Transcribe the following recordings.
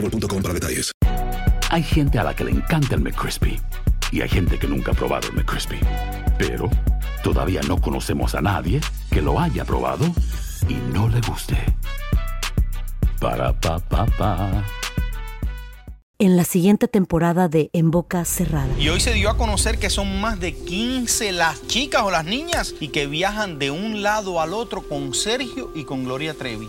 boostmobile.com para detalles. Hay gente a la que le encanta el McCrispy y hay gente que nunca ha probado el McCrispy. Pero todavía no conocemos a nadie que lo haya probado y no le guste. Para pa pa pa. En la siguiente temporada de En Boca Cerrada. Y hoy se dio a conocer que son más de 15 las chicas o las niñas y que viajan de un lado al otro con Sergio y con Gloria Trevi.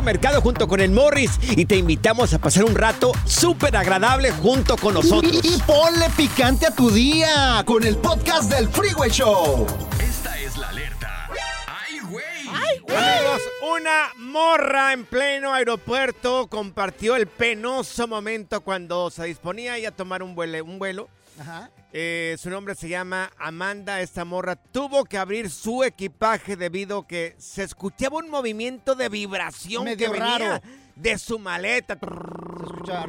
Mercado junto con el Morris y te invitamos a pasar un rato súper agradable junto con nosotros. Y, y ponle picante a tu día con el podcast del Freeway Show. Esta es la alerta. ¡Ay, güey! Amigos, una morra en pleno aeropuerto compartió el penoso momento cuando se disponía a tomar un vuelo. Un vuelo. Ajá. Eh, su nombre se llama Amanda. Esta morra tuvo que abrir su equipaje debido que se escuchaba un movimiento de vibración Medio que venía raro. de su maleta. Escucha.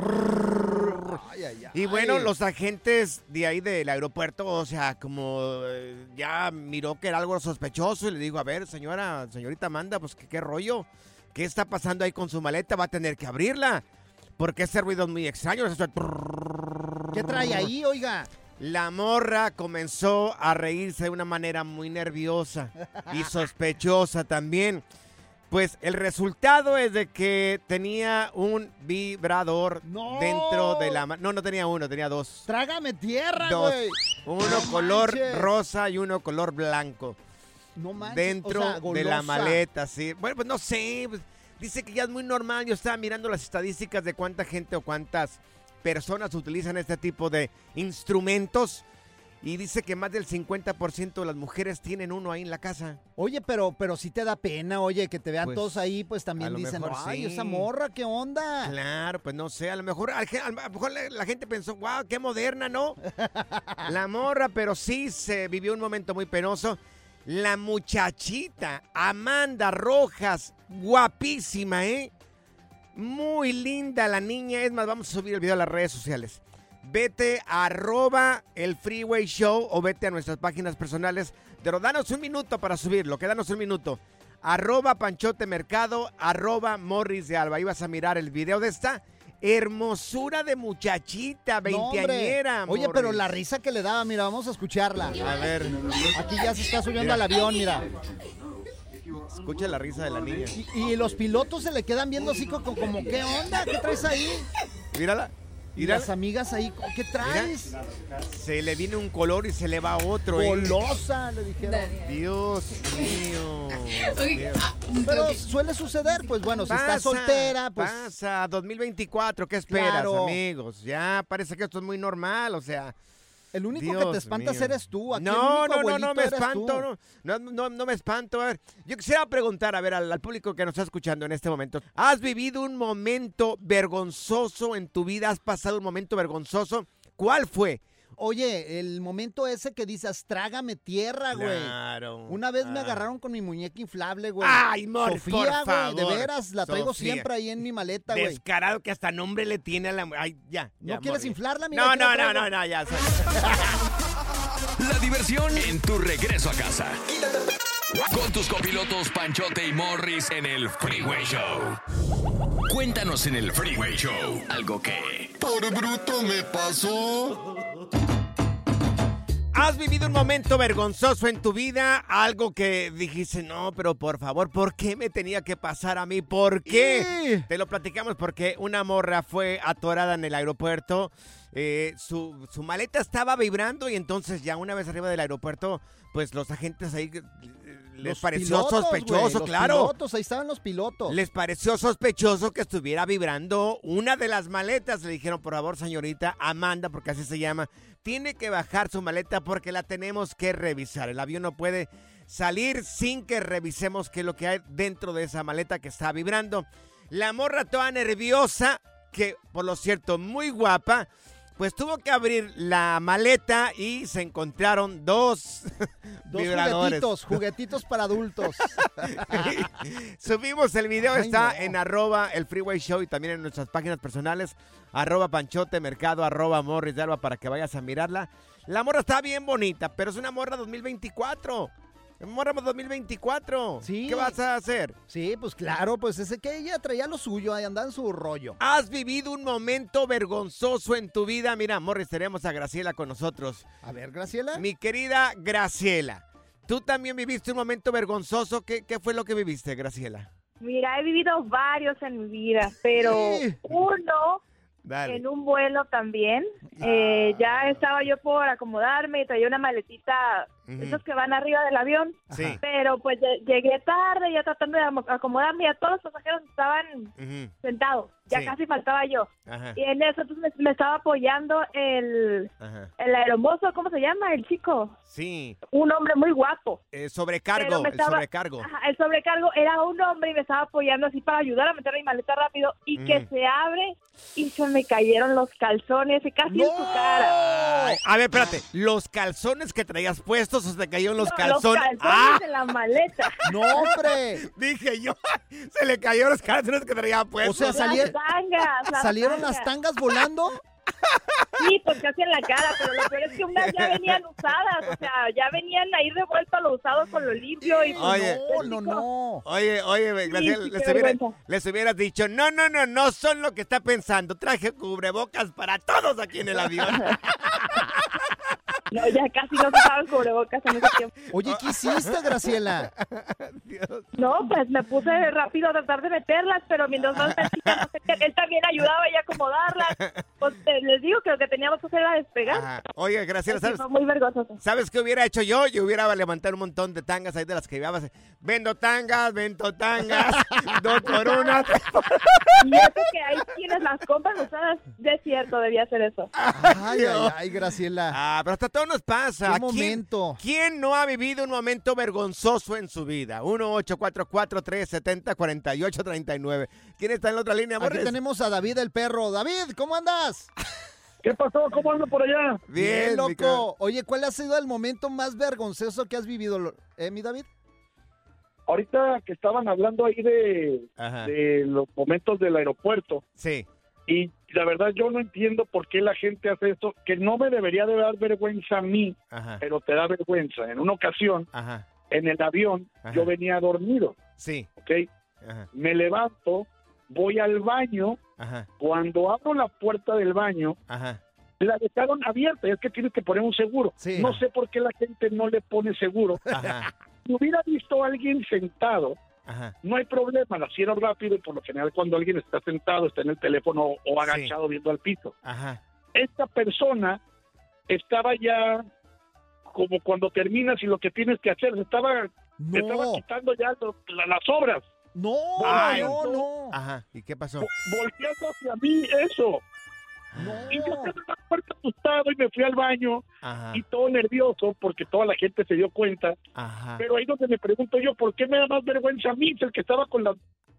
Ay, ay, ay. Y bueno, los agentes de ahí del aeropuerto, o sea, como eh, ya miró que era algo sospechoso y le dijo, a ver, señora, señorita Amanda, pues ¿qué, qué rollo, ¿qué está pasando ahí con su maleta? Va a tener que abrirla. Porque ese ruido es muy extraño. ¿Qué trae ahí, oiga? La morra comenzó a reírse de una manera muy nerviosa y sospechosa también. Pues el resultado es de que tenía un vibrador No. dentro de la... ma- No, no tenía uno, tenía dos. Trágame tierra, Dos. güey. Uno No color manches. rosa y uno color blanco. No manches. dentro o sea, de la maleta, sí. Bueno, pues no sé. pues, dice que ya es muy normal. Yo estaba mirando las estadísticas de cuánta gente o cuántas personas utilizan este tipo de instrumentos. Y dice que más del 50% de las mujeres tienen uno ahí en la casa. Oye, pero, pero sí te da pena, oye, que te vean Pues, todos ahí, pues también dicen, ay, sí. esa morra, ¿qué onda? Claro, pues no sé, a lo mejor, al ge- a lo mejor la, la gente pensó, wow, qué moderna, ¿no? La morra, pero sí se vivió un momento muy penoso. La muchachita, Amanda Rojas, guapísima, ¿eh? Muy linda la niña. Es más, vamos a subir el video a las redes sociales. Vete a arroba el Freeway Show o vete a nuestras páginas personales. Pero danos un minuto para subirlo, que danos un minuto. Arroba Panchote Mercado, arroba Morris de Alba. Ahí vas a mirar el video de esta hermosura de muchachita, veinteañera. Oye, Morris. pero la risa que le daba, mira, vamos a escucharla. A ver, Aquí ya se está subiendo al avión, mira. Escucha la risa de la niña. Y, y los pilotos se le quedan viendo así como, como, ¿qué onda? ¿Qué traes ahí? Mírala. Y las amigas ahí, ¿qué traes? Se le viene un color y se le va otro. ¿eh? Golosa, le dijeron. Dios mío. Dios. Pero suele suceder, pues bueno, si está soltera, pues Pasa, 2024, ¿qué esperas, Claro. amigos? Ya parece que esto es muy normal, o sea. El único que te espantas mío. eres tú. Aquí el No, único no, no, no me espanto, no, no, no, no me espanto. A ver, yo quisiera preguntar, a ver, al, al público que nos está escuchando en este momento, ¿has vivido un momento vergonzoso en tu vida? ¿Has pasado un momento vergonzoso? ¿Cuál fue? Oye, el momento ese que dices, trágame tierra, güey. Claro. Una vez me Ah. agarraron con mi muñeca inflable, güey. Ay, Morris, Sofía, por güey, favor. de veras, la traigo Sofía. siempre ahí en mi maleta, güey. Descarado que hasta nombre le tiene a la... Ay, ya. ¿No ya, quieres inflarla, amiga? No, no, no, no, no, ya. La diversión en tu regreso a casa. Con tus copilotos Panchote y Morris en el Freeway Show. Cuéntanos en el Freeway Show algo que... Por bruto me pasó. ¿Has vivido un momento vergonzoso en tu vida? Algo que dijiste, no, pero por favor, ¿por qué me tenía que pasar a mí? ¿Por qué? Te lo platicamos porque una morra fue atorada en el aeropuerto. eh, su, su maleta estaba vibrando y entonces ya una vez arriba del aeropuerto, pues los agentes ahí les Los pareció pilotos, sospechoso, güey, los claro. pilotos, ahí estaban los pilotos. Les pareció sospechoso que estuviera vibrando una de las maletas. Le dijeron, por favor, señorita Amanda, porque así se llama, tiene que bajar su maleta porque la tenemos que revisar. El avión no puede salir sin que revisemos qué es lo que hay dentro de esa maleta que está vibrando. La morra toda nerviosa, que por lo cierto muy guapa, pues tuvo que abrir la maleta y se encontraron dos, Dos vibradores. juguetitos, juguetitos para adultos. Subimos el video, Ay, está no. en arroba el Freeway Show y también en nuestras páginas personales, arroba Panchote Mercado, arroba Morris de Alba para que vayas a mirarla. La morra está bien bonita, pero es una morra 2024. Morra 2024. Sí. ¿Qué vas a hacer? Sí, pues claro, pues ese que ella traía lo suyo, ahí andaba en su rollo. ¿Has vivido un momento vergonzoso en tu vida? Mira, Morris, tenemos a Graciela con nosotros. A ver, Graciela. Mi querida Graciela, ¿tú también viviste un momento vergonzoso? ¿Qué, qué fue lo que viviste, Graciela? Mira, he vivido varios en mi vida, pero Sí. uno Dale. en un vuelo también. Eh, ya estaba yo por acomodarme y traía una maletita, Esos que van arriba del avión. Sí. Pero pues lle- llegué tarde, ya tratando de acomodarme, ya todos los pasajeros estaban sentados, ya Sí. casi faltaba yo. Ajá. Y en eso entonces me, me estaba apoyando el, Ajá. el aeromozo, ¿cómo se llama? El chico, Sí. un hombre muy guapo. Eh, sobrecargo, el sobrecargo. Ajá, el sobrecargo era un hombre y me estaba apoyando así para ayudar a meter mi maleta rápido y que se abre y se me cayeron los calzones y casi en su cara. A ver, espérate. ¿Los calzones que traías puestos o se te cayeron los No, calzones? Los calzones ¡Ah! de la maleta. No, hombre. Dije yo, se le cayeron los calzones que traía puestos. O sea, Las salieron, tangas. las salieron las tangas. tangas volando. Sí, pues casi en la cara, pero lo peor es que unas ya venían usadas, o sea, ya venían ahí revuelto lo usado con lo limpio y pues, Oye. No, no, no. Oye, oye, Graciela, sí, les, hubiera- les hubieras dicho, no, no, no, no son lo que está pensando. Traje cubrebocas para todos aquí en el avión. No, ya casi no se usaban cubrebocas en ese tiempo. Oye, ¿qué hiciste, Graciela? No, pues me puse rápido a tratar de meterlas, pero mientras más metía, no sé qué, él también ayudaba a acomodarlas. Pues les digo que lo que teníamos que hacer era despegar. Ajá. Oye, Graciela, ¿sabes? fue muy vergonzoso. ¿Sabes qué hubiera hecho yo? Yo hubiera levantado un montón de tangas ahí de las que llevabas. Vendo tangas, vendo tangas, dos por una. Y eso que hay quienes las compran usadas, de cierto, debía hacer eso. Ay, ay, ay, Graciela. Ah, pero hasta todo nos pasa. Qué ¿Quién- momento. ¿Quién no ha vivido un momento vergonzoso en su vida? 1-844-370-4839. ¿Quién está en la otra línea, Aquí amores? tenemos a David el perro. David, ¿cómo andas? ¿Qué pasó? ¿Cómo ando por allá? Bien, loco. Oye, ¿cuál ha sido el momento más vergonzoso que has vivido, eh, mi David? Ahorita que estaban hablando ahí de, de los momentos del aeropuerto, Sí. y la verdad yo no entiendo por qué la gente hace esto, que no me debería de dar vergüenza a mí, Ajá. pero te da vergüenza. En una ocasión, Ajá. en el avión, Ajá. yo venía dormido, Sí. ¿ok? Me levanto, voy al baño, Ajá. cuando abro la puerta del baño, Ajá. la dejaron abierta, es que tienes que poner un seguro. Sí. No sé por qué la gente no le pone seguro. Si hubiera visto a alguien sentado, Ajá. no hay problema, la cierro rápido y por lo general cuando alguien está sentado, está en el teléfono o agachado viendo al piso. Ajá. Esta persona estaba ya como cuando terminas y lo que tienes que hacer, se estaba, se estaba quitando ya lo- la- las obras, no, Ay, no, no. Ajá. ¿Y qué pasó? vo- volteando hacia mí eso. Y yo No. estaba asustado y me fui al baño Ajá. y todo nervioso porque toda la gente se dio cuenta. Ajá. Pero ahí donde me pregunto yo, ¿por qué me da más vergüenza a mí? El que estaba con las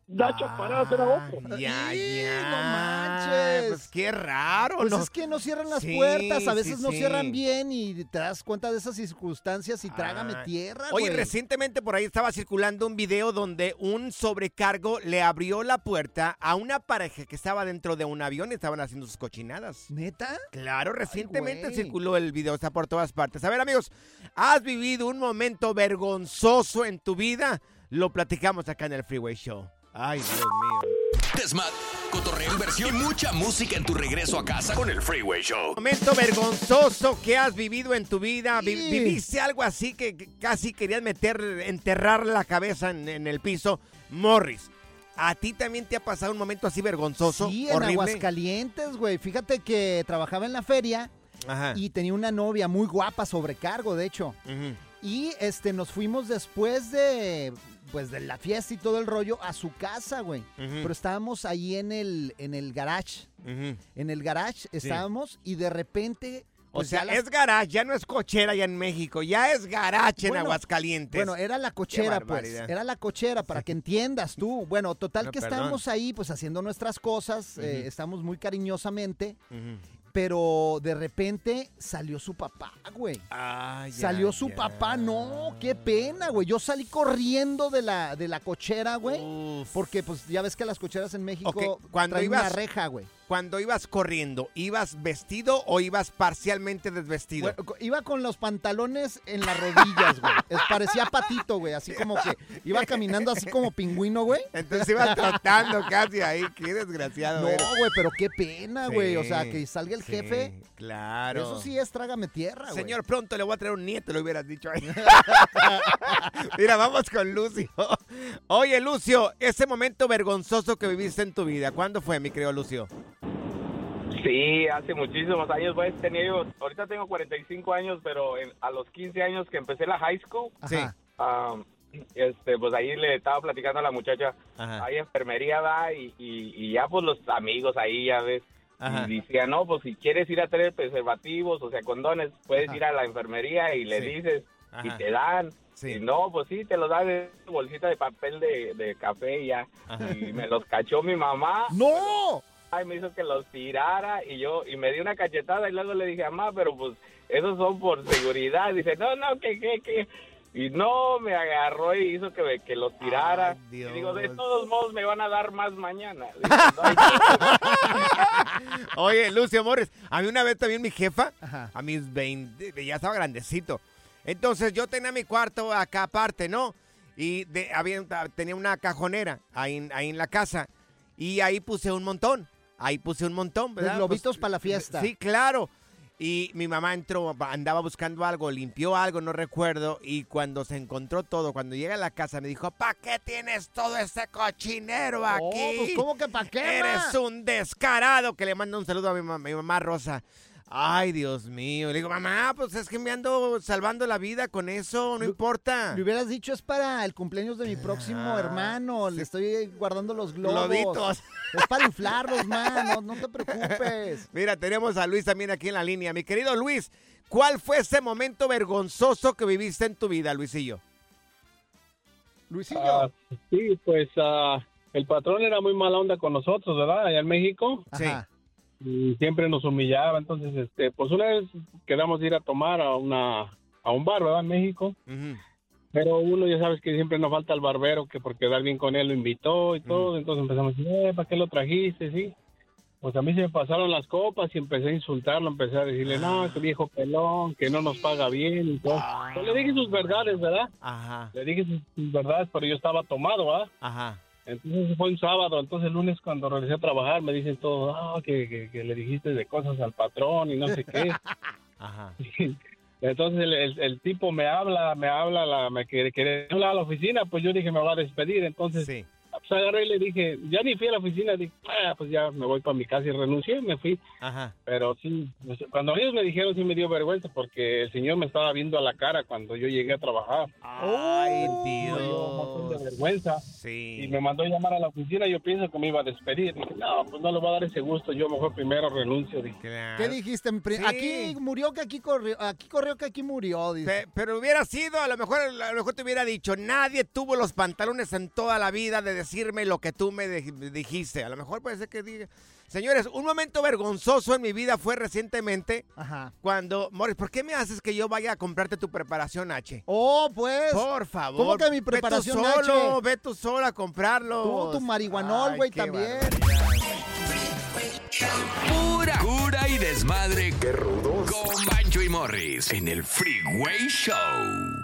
nachas paradas era otro. Ya, ya. no manches. Pues Qué raro, Pues ¿no? es que no cierran las Sí, puertas, a veces sí, no sí. cierran bien y te das cuenta de esas circunstancias y trágame Ay. tierra, Oye, güey. recientemente por ahí estaba circulando un video donde un sobrecargo le abrió la puerta a una pareja que estaba dentro de un avión y estaban haciendo sus cochinadas. ¿Neta? Claro, recientemente circuló el video, está por todas partes. A ver, amigos, ¿has vivido un momento vergonzoso en tu vida? Lo platicamos acá en el Freeway Show. Ay, Dios mío. Desmad, cotorreo, inversión y mucha música en tu regreso a casa con el Freeway Show. Momento vergonzoso que has vivido en tu vida. Vi- Sí. ¿Viviste algo así que que casi querías meter, enterrar la cabeza en, en el piso? Morris, ¿a ti también te ha pasado un momento así vergonzoso? Sí, en horrible? Aguascalientes, güey. Fíjate que trabajaba en la feria Ajá. y tenía una novia muy guapa, sobrecargo, de hecho. Ujú. Y este nos fuimos después de pues de la fiesta y todo el rollo a su casa, güey. Pero estábamos ahí en el en el garage. En el garage estábamos y de repente O pues, sea, ya las- es garage, ya no es cochera allá en México, ya es garage en Aguascalientes. Bueno, era la cochera, pues. Era la cochera, para que entiendas tú. Bueno, total No, que perdón. estábamos ahí, pues haciendo nuestras cosas, eh, estamos muy cariñosamente, Ujú. Pero de repente salió su papá, güey. Ay, Salió ay, su papá, no, qué pena, güey. Yo salí corriendo de la, de la cochera, güey. Uf. Porque pues ya ves que las cocheras en México cuando traen ibas- una reja, güey. Cuando ibas corriendo, ¿ibas vestido o ibas parcialmente desvestido? Bueno, iba con los pantalones en las rodillas, güey. Es- parecía patito, güey. Así como que iba caminando así como pingüino, güey. Entonces ibas trotando casi ahí, qué desgraciado No, güey, pero qué pena, güey. O sea, que salga el sí, jefe. Claro. Eso sí es trágame tierra, güey. Señor, pronto le voy a traer un nieto, le hubieras dicho ahí. Mira, vamos con Lucio. Oye, Lucio, ese momento vergonzoso que viviste en tu vida, ¿cuándo fue, mi querido Lucio? Sí, hace muchísimos años, pues tenía yo, ahorita tengo 45 años, pero en- a los 15 años que empecé la high school, Sí. um, este, pues ahí le estaba platicando a la muchacha, Ajá. hay enfermería, va, y, y, y ya pues los amigos ahí, ya ves, Ajá. y decía, no, pues si quieres ir a traer preservativos, o sea, condones, puedes Ajá. ir a la enfermería y le Sí. dices, y te dan. Sí. Y no, pues sí, te los dan en bolsita de papel de, de café y ya. Y me los cachó mi mamá. ¡No! Ay, me hizo que los tirara y yo, y me dio una cachetada y luego le dije, mamá, pero pues esos son por seguridad. Dice, no, no, que, que, que. Y no, me agarró y hizo que, me- que los tirara. Ay, y digo, de todos modos me van a dar más mañana. Dice, "No hay problema". Oye, Lucio Morris, a mí una vez también mi jefa, Ajá. a mis 20, ya estaba grandecito. Entonces yo tenía mi cuarto acá aparte, ¿no? Y de, había, tenía una cajonera ahí, ahí en la casa. Y ahí puse un montón. Ahí puse un montón, Los ¿verdad? globitos Pues, para la fiesta. Sí, claro. Y mi mamá entró, andaba buscando algo, limpió algo, no recuerdo. Y cuando se encontró todo, cuando llega a la casa, me dijo, ¿para qué tienes todo ese cochinero Oh, aquí? pues, ¿Cómo que pa' qué, Eres ma? un descarado. Que le mando un saludo a mi, ma- mi mamá Rosa. Ay, Dios mío. Le digo, mamá, pues es que me ando salvando la vida con eso, no importa. Le hubieras dicho, es para el cumpleaños de mi próximo Ah, hermano. Le estoy guardando los globos. Globitos. Es para inflarlos, man. No, no te preocupes. Mira, tenemos a Luis también aquí en la línea. Mi querido Luis, ¿cuál fue ese momento vergonzoso que viviste en tu vida, Luisillo? Luisillo. Ah, sí, pues ah, el patrón era muy mala onda con nosotros, ¿verdad? Allá en México. Ajá. Y siempre nos humillaba. Entonces, este, pues una vez quedamos ir a tomar a una a un bar, ¿verdad? En México. Pero uno ya sabes que siempre nos falta el barbero que por quedar bien con él lo invitó y todo. Entonces empezamos a decir, eh, ¿para qué lo trajiste? Sí. Pues a mí se me pasaron las copas y empecé a insultarlo, empecé a decirle, no, que viejo pelón, que no nos paga bien y todo. Pues le dije sus verdades, ¿verdad? Ajá, Le dije sus, sus verdades, pero yo estaba tomado, ¿verdad? ajá. Entonces fue un sábado, entonces el lunes cuando regresé a trabajar me dicen todo, ah, que, que, que le dijiste de cosas al patrón y no sé qué. Ajá. Entonces el, el- el tipo me habla, me habla, la, me quiere, quiere hablar a la oficina, pues yo dije me va a despedir, entonces Sí. Pues agarré y le dije, ya ni fui a la oficina, dije, ah, pues ya me voy para mi casa y renuncié, me fui. Ajá. Pero sí, pues, cuando ellos me dijeron sí me dio vergüenza porque el señor me estaba viendo a la cara cuando yo llegué a trabajar. Ay, Me dio un montón de Dios. vergüenza. Sí. Y me mandó a llamar a la oficina, yo pienso que me iba a despedir. Dije, no, pues no le voy a dar ese gusto, yo mejor primero renuncio. Dije, Claro. ¿Qué dijiste? Sí. Aquí murió que aquí corrió, aquí corrió que aquí murió, dice. Pe- Pero hubiera sido, a lo mejor, a lo mejor te hubiera dicho, nadie tuvo los pantalones en toda la vida de decirme lo que tú me dijiste. A lo mejor puede ser que diga, Señores, un momento vergonzoso en mi vida fue recientemente Ajá. cuando, Morris, ¿por qué me haces que yo vaya a comprarte tu preparación H? Oh, pues. Por favor. ¿Cómo que mi Ve tú preparación solo, H? ve tú solo a comprarlo. Tú, tu marihuanol, güey, también. Pura cura y desmadre. Qué rudos. Con Bancho y Morris en el Freeway Show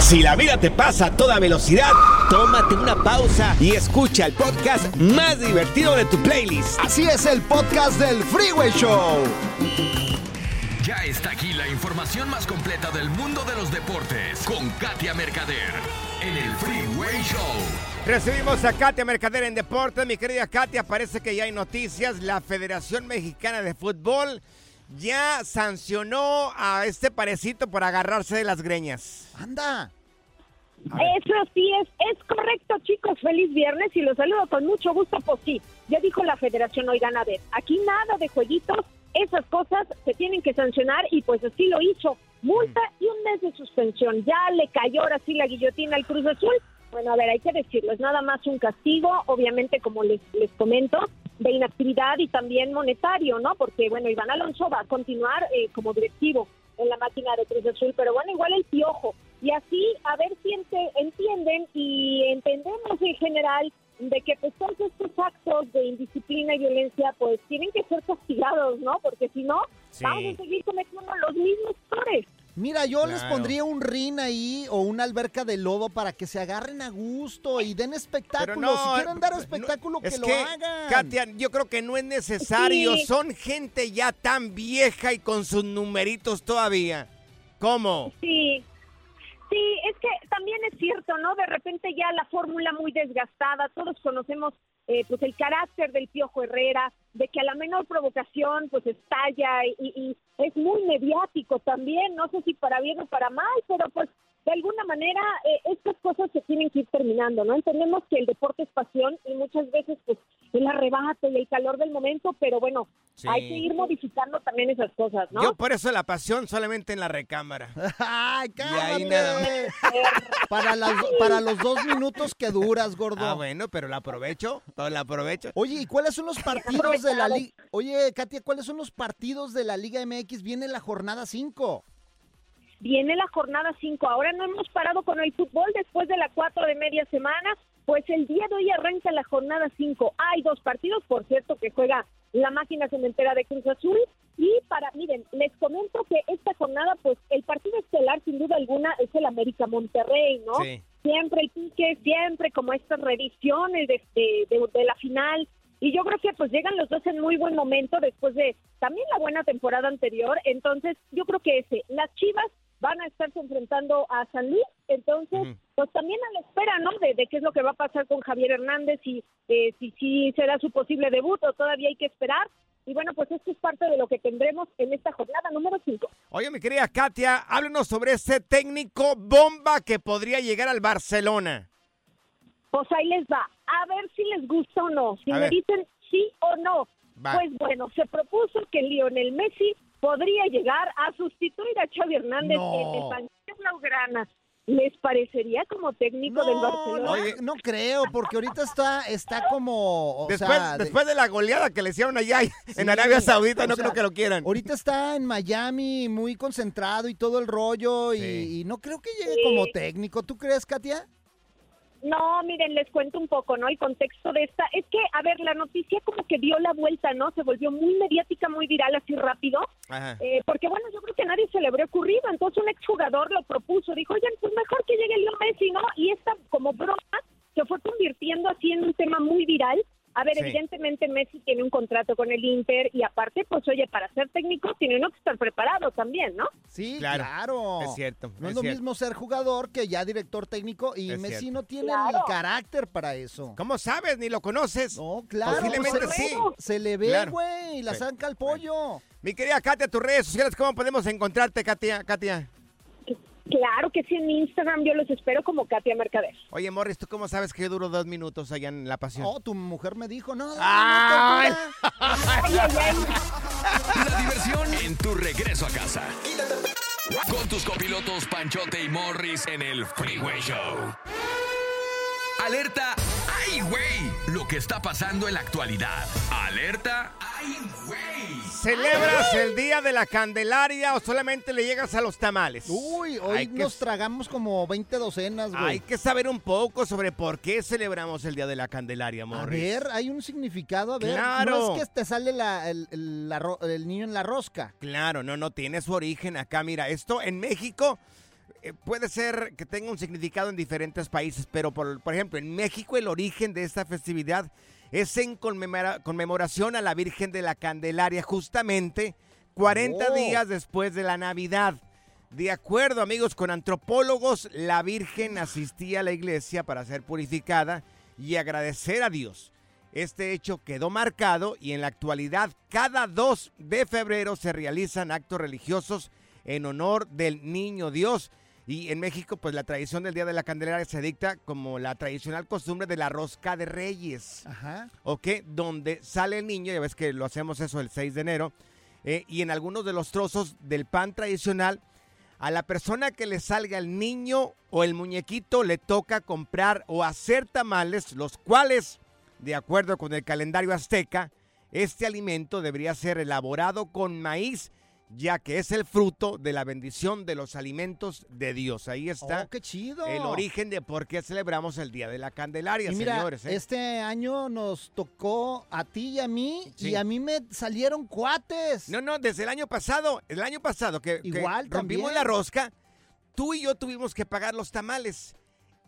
Si la vida te pasa a toda velocidad, tómate una pausa y escucha el podcast más divertido de tu playlist. Así es el podcast del Freeway Show. Ya está aquí la información más completa del mundo de los deportes con Katia Mercader en el Freeway Show. Recibimos a Katia Mercader en Deportes. Mi querida Katia, parece que ya hay noticias. La Federación Mexicana de Fútbol ya sancionó a este parecito por agarrarse de las greñas. Anda. Eso sí es, es correcto, chicos. Feliz viernes y los saludo con mucho gusto. Pues sí, ya dijo la federación, oigan, a ver, aquí nada de jueguitos, esas cosas se tienen que sancionar y pues así lo hizo. Multa y un mes de suspensión. Ya le cayó ahora sí la guillotina al Cruz Azul. Bueno, a ver, hay que decirlo, es nada más un castigo, obviamente, como les, les comento, de inactividad y también monetario, ¿no? Porque, bueno, Iván Alonso va a continuar eh, como directivo en la máquina de Cruz Azul, pero bueno, igual el piojo. Y así, a ver si ente- entienden y entendemos en general de que pues todos estos actos de indisciplina y violencia pues tienen que ser castigados, ¿no? Porque si no, Sí. vamos a seguir cometiendo los mismos errores. Mira, yo les pondría un rin ahí o una alberca de lodo para que se agarren a gusto y den espectáculo. si quieren dar espectáculo, que Es lo que, hagan. Katia, yo creo que no es necesario. Sí. Son gente ya tan vieja y con sus numeritos todavía. ¿Cómo? Sí, sí, es que también es cierto, ¿no? De repente ya la fórmula muy desgastada, todos conocemos eh, pues el carácter del Piojo Herrera, de que a la menor provocación pues estalla y, y es muy mediático también, no sé si para bien o para mal, pero pues de alguna manera eh, estas cosas se tienen que ir terminando, ¿no? Entendemos que el deporte es pasión y muchas veces pues el arrebato y el calor del momento, pero bueno, Sí. hay que ir modificando también esas cosas, ¿no? Yo por eso la pasión solamente en la recámara. Ay, Y ahí nada más. Para, las- para los dos minutos que duras, gordo. Ah, bueno, pero la aprovecho, todo la aprovecho. Oye, ¿y cuáles son los partidos de la liga? Oye, Katia, ¿cuáles son los partidos de la Liga MX? Viene la jornada 5. Viene la jornada 5. Ahora no hemos parado con el fútbol después de la 4 de media semana. Pues el día de hoy arranca la jornada 5. Hay dos partidos, por cierto, que juega la máquina cementera de Cruz Azul. Y para, miren, les comento que esta jornada, pues el partido estelar, sin duda alguna, es el América Monterrey, ¿no? Sí. Siempre el pique, siempre como estas revisiones de, de, de- de la final. Y yo creo que pues llegan los dos en muy buen momento después de también la buena temporada anterior. Entonces, yo creo que ese, las Chivas van a estarse enfrentando a San Luis. Entonces, pues también a la espera, ¿no? De, de qué es lo que va a pasar con Javier Hernández y eh, si sí será su posible debut o todavía hay que esperar. Y bueno, pues esto es parte de lo que tendremos en esta jornada número 5. Oye, mi querida Katia, háblenos sobre ese técnico bomba que podría llegar al Barcelona. Pues ahí les va. A ver si les gusta o no. Si A me ver. dicen sí o no. Va. Pues bueno, se propuso que Lionel Messi podría llegar a sustituir a Xavi Hernández No. en el banquillo Blaugrana. ¿Les parecería como técnico del Barcelona? Oye, no creo, porque ahorita está, está como. o Después, sea, después de la goleada que le hicieron allá en Sí, Arabia Saudita, no sea, creo que lo quieran. Ahorita está en Miami muy concentrado y todo el rollo y, no creo que llegue Sí. como técnico. ¿Tú crees, Katia? No, miren, les cuento un poco, ¿no? El contexto de esta. Es que, a ver, la noticia como que dio la vuelta, ¿no? Se volvió muy mediática, muy viral, así rápido. Eh, porque, bueno, yo creo que a nadie se le habría ocurrido. Entonces, un exjugador lo propuso. Dijo, oigan, pues mejor que llegue Leo Messi, ¿no? Y esta, como broma, se fue convirtiendo así en un tema muy viral. A ver, Sí. evidentemente Messi tiene un contrato con el Inter y aparte, pues oye, para ser técnico tiene uno que estar preparado también, ¿no? Sí, Claro, claro. es cierto, No es, es lo cierto. mismo ser jugador que ya director técnico y Es Messi cierto. no tiene Claro. el carácter para eso. ¿Cómo sabes? Ni lo conoces. No, claro. Posiblemente pues, se, sí. se le ve, güey, la Sí. saca el pollo. Mi querida Katia, tus redes sociales, ¿cómo podemos encontrarte, Katia? Katia? Claro que sí, en Instagram yo los espero como Katia Mercader. Oye, Morris, ¿tú cómo sabes que yo duro dos minutos allá en La Pasión? Oh, tu mujer me dijo, no. Ay. Ay, ay, ay. La diversión en tu regreso a casa. Con tus copilotos Panchote y Morris en el Freeway Show. Alerta, ¡ay, güey! Lo que está pasando en la actualidad. Alerta, ¡ay, güey! ¿Celebras el Día de la Candelaria o solamente le llegas a los tamales? Uy, hoy Hay que- nos tragamos como 20 docenas, güey. Hay que saber un poco sobre por qué celebramos el Día de la Candelaria, A Morris. ver, hay un significado, a ver. Claro. No es que te sale la- el, el- la ro- el niño en la rosca. Claro, no, no, tiene su origen acá. Mira, esto en México puede ser que tenga un significado en diferentes países, pero por, por ejemplo, en México el origen de esta festividad es en conmemora- conmemoración a la Virgen de la Candelaria, justamente 40 Oh. días después de la Navidad. De acuerdo, amigos, con antropólogos, la Virgen asistía a la iglesia para ser purificada y agradecer a Dios. Este hecho quedó marcado y en la actualidad cada 2 de febrero se realizan actos religiosos en honor del niño Dios. Y en México, pues la tradición del Día de la Candelaria se dicta como la tradicional costumbre de la rosca de reyes. Ajá. ¿ok? Donde sale el niño, ya ves que lo hacemos eso el 6 de enero, eh, y en algunos de los trozos del pan tradicional, a la persona que le salga el niño o el muñequito le toca comprar o hacer tamales, los cuales, de acuerdo con el calendario azteca, este alimento debería ser elaborado con maíz, ya que es el fruto de la bendición de los alimentos de Dios. Ahí está Oh, qué chido. el origen de por qué celebramos el Día de la Candelaria, Y mira, señores. ¿eh? este año nos tocó a ti y a mí, Sí. y a mí me salieron cuates. No, no, desde el año pasado, el año pasado que, que Igual rompimos la rosca, tú y yo tuvimos que pagar los tamales.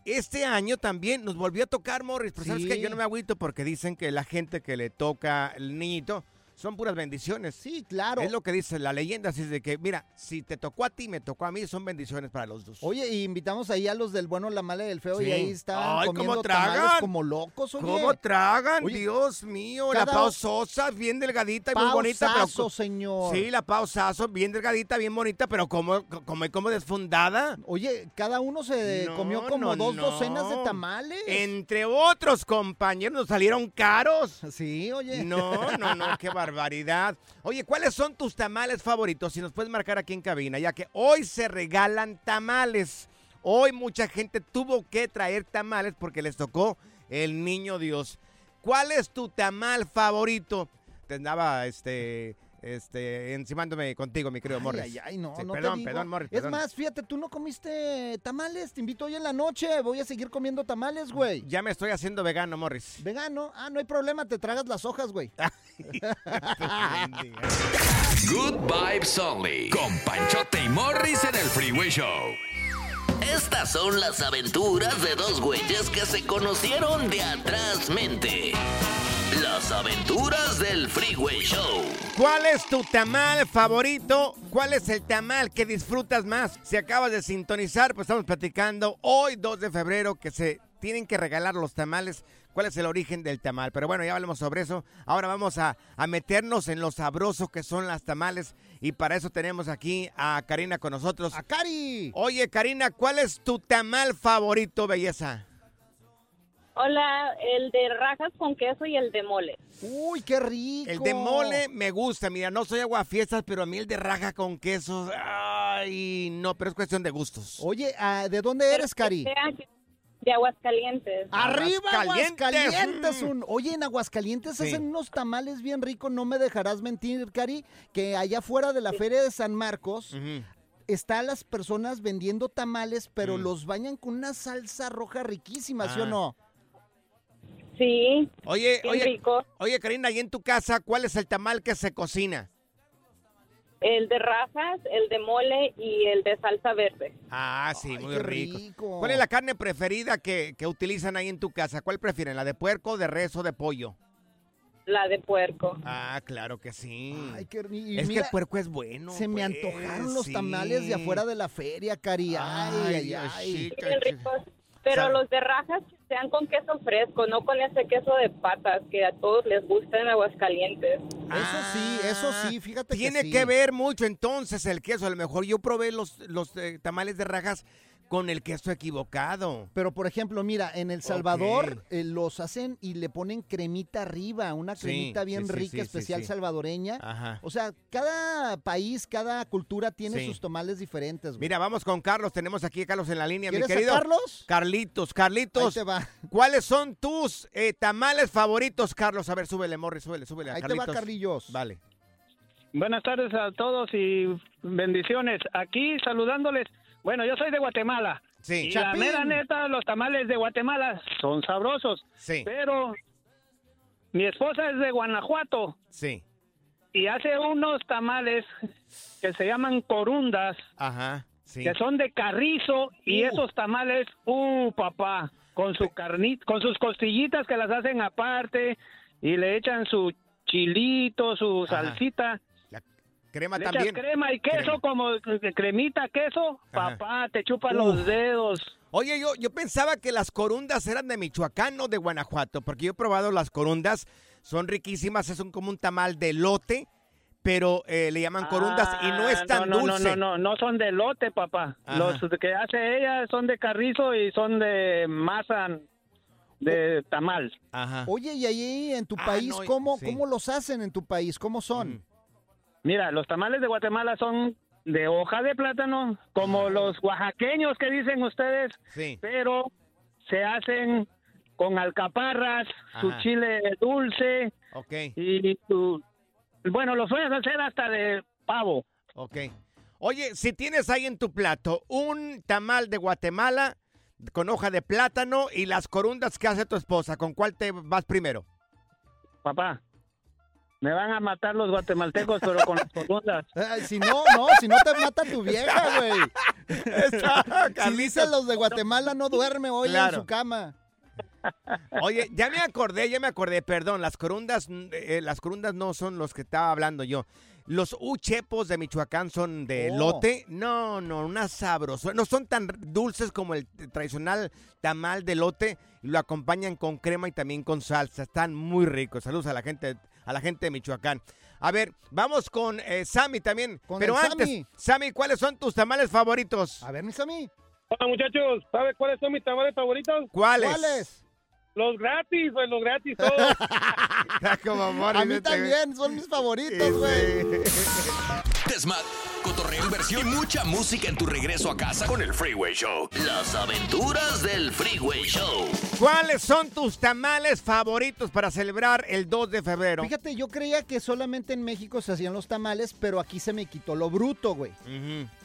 Este año también nos volvió a tocar, Morris, pero sabes que yo no me agüito porque dicen que la gente que le toca el niñito son puras bendiciones. Sí, claro. Es lo que dice la leyenda, así es de que, mira, si te tocó a ti, me tocó a mí, son bendiciones para los dos. Oye, y invitamos ahí a los del bueno, la mala y el feo, Sí. y ahí estaban Ay, ¿cómo comiendo tragan? tamales como locos, oye. ¿Cómo tragan? Oye, Dios mío, la cada- Pau Sosa, bien delgadita y muy bonita. Pausazo, señor. Sí, la Pau Sasso, bien delgadita, bien bonita, pero como, como, como desfundada. Oye, cada uno se No, comió como no, dos no. docenas de tamales. Entre otros compañeros nos salieron caros. Sí, oye. No, no, no, qué barbaridad. Oye, ¿cuáles son tus tamales favoritos? Si nos puedes marcar aquí en cabina, ya que hoy se regalan tamales. Hoy mucha gente tuvo que traer tamales porque les tocó el niño Dios. ¿Cuál es tu tamal favorito? Te andaba este, este, encimándome contigo, mi querido Ay, Morris. ay, ay, no, Sí, no te perdón, digo. perdón, Morris. Es más, fíjate, tú no comiste tamales. Te invito hoy en la noche. Voy a seguir comiendo tamales, güey. Ya me estoy haciendo vegano, Morris. Vegano. Ah, no hay problema. Te tragas las hojas, güey. Good Vibes Only. Con Panchote y Morris en el Freeway Show. Estas son las aventuras de dos güeyes que se conocieron de atrás mente. Las aventuras del Freeway Show. ¿Cuál es tu tamal favorito? ¿Cuál es el tamal que disfrutas más? Si acabas de sintonizar, pues estamos platicando hoy 2 de febrero que se tienen que regalar los tamales. ¿Cuál es el origen del tamal? Pero bueno, ya hablamos sobre eso. Ahora vamos a, a meternos en lo sabroso que son las tamales. Y para eso tenemos aquí a Karina con nosotros. ¡A Cari! Oye, Karina, ¿cuál es tu tamal favorito, belleza? Hola, el de rajas con queso y el de mole. Uy, qué rico. El de mole me gusta. Mira, no soy aguafiestas, pero a mí el de raja con queso. Ay, no, pero es cuestión de gustos. Oye, ah, ¿de dónde eres, Cari? De Aguascalientes. Arriba Aguascalientes. Aguascalientes. un- Oye, en Aguascalientes Sí. hacen unos tamales bien ricos, no me dejarás mentir, Cari, que allá afuera de la feria de San Marcos están las personas vendiendo tamales, pero Mm. los bañan con una salsa roja riquísima, ¿sí o Ah. no? Sí. Oye, oye, rico. oye, Karina, ¿y en tu casa cuál es el tamal que se cocina? El de rajas, el de mole y el de salsa verde. Ah, sí, muy rico. rico. ¿Cuál es la carne preferida que, que utilizan ahí en tu casa? ¿Cuál prefieren? ¿La de puerco, de res o de pollo? La de puerco. Ah, claro que sí. Ay, qué ri- y es que el puerco es bueno. Se me pues, antojaron los sí. tamales de afuera de la feria, Cari. Ay, ay, Ay, ay. Ricos. Pero los de rajas que sean con queso fresco, no con ese queso de patas que a todos les gusta en Aguascalientes. Eso sí, eso sí, fíjate Ah, Tiene que sí. que ver mucho entonces el queso. A lo mejor yo probé los, los eh, tamales de rajas con el queso equivocado. Pero, por ejemplo, mira, en El Salvador eh, los hacen y le ponen cremita arriba, una Sí, cremita bien sí, rica, sí, especial sí. salvadoreña. Ajá. O sea, cada país, cada cultura tiene Sí. sus tamales diferentes. güey. Mira, vamos con Carlos. Tenemos aquí a Carlos en la línea, mi ¿Quieres a querido. Carlos? Carlitos, Ahí Carlitos. te va. ¿Cuáles son tus eh, tamales favoritos, Carlos? A ver, súbele, Morri, súbele, súbele. a Ahí te va, Carlitos. Carlillos. Vale. Buenas tardes a todos y bendiciones. Aquí saludándoles. Bueno, yo soy de Guatemala. Sí. Y la mera neta, los tamales de Guatemala son sabrosos. Sí, Pero mi esposa es de Guanajuato sí. y hace unos tamales que se llaman corundas, Ajá, sí. que son de carrizo y Uh. esos tamales, uh, papá, con su carnita, con sus costillitas que las hacen aparte y le echan su chilito, su Ajá. salsita. Crema Le también. echas crema y queso, Crema. como cremita, queso, Ajá. papá, te chupa Uf. los dedos. Oye, yo, yo pensaba que las corundas eran de Michoacán o de Guanajuato, porque yo he probado las corundas, son riquísimas, es un, como un tamal de lote, pero eh, le llaman corundas y no es Ah, tan no, no, dulce. No, no, no, no son de lote, papá. Ajá. Los que hace ella son de carrizo y son de masa de tamal. Ajá. Oye, y ahí en tu Ah, país, no, ¿cómo, sí. ¿cómo los hacen en tu país? ¿Cómo son? Mm. Mira, los tamales de Guatemala son de hoja de plátano, como los oaxaqueños que dicen ustedes, Sí. pero se hacen con alcaparras, su chile dulce Ok, y tu... Bueno, los puedes hacer hasta de pavo. ok. Oye, si tienes ahí en tu plato un tamal de Guatemala con hoja de plátano y las corundas que hace tu esposa, ¿con cuál te vas primero? Papá, me van a matar los guatemaltecos, pero con las corundas. Ay, si no, no, si no te mata tu vieja, güey. si dicen los de Guatemala no duerme hoy Claro. en su cama. Oye, ya me acordé, ya me acordé, perdón, las corundas, eh, las corundas no son los que estaba hablando yo. Los uchepos de Michoacán son de Oh. lote. No, no, una sabrosa. No son tan dulces como el tradicional tamal de lote. Lo acompañan con crema y también con salsa. Están muy ricos. Saludos a la gente, a la gente de Michoacán. A ver, vamos con eh, Sammy también. Con Pero antes, Sammy. Sammy, ¿cuáles son tus tamales favoritos? A ver, mis amigos. Hola muchachos, ¿sabes cuáles son mis tamales favoritos? ¿Cuáles? ¿Cuáles? Los gratis, pues los gratis todos. Como A mí también, son mis favoritos, güey. Desmat, cotorreo, inversión y mucha música en tu regreso a casa con el Freeway Show. Las aventuras del Freeway Show. ¿Cuáles son tus tamales favoritos para celebrar el 2 de febrero? Fíjate, yo creía que solamente en México se hacían los tamales, pero aquí se me quitó lo bruto, güey.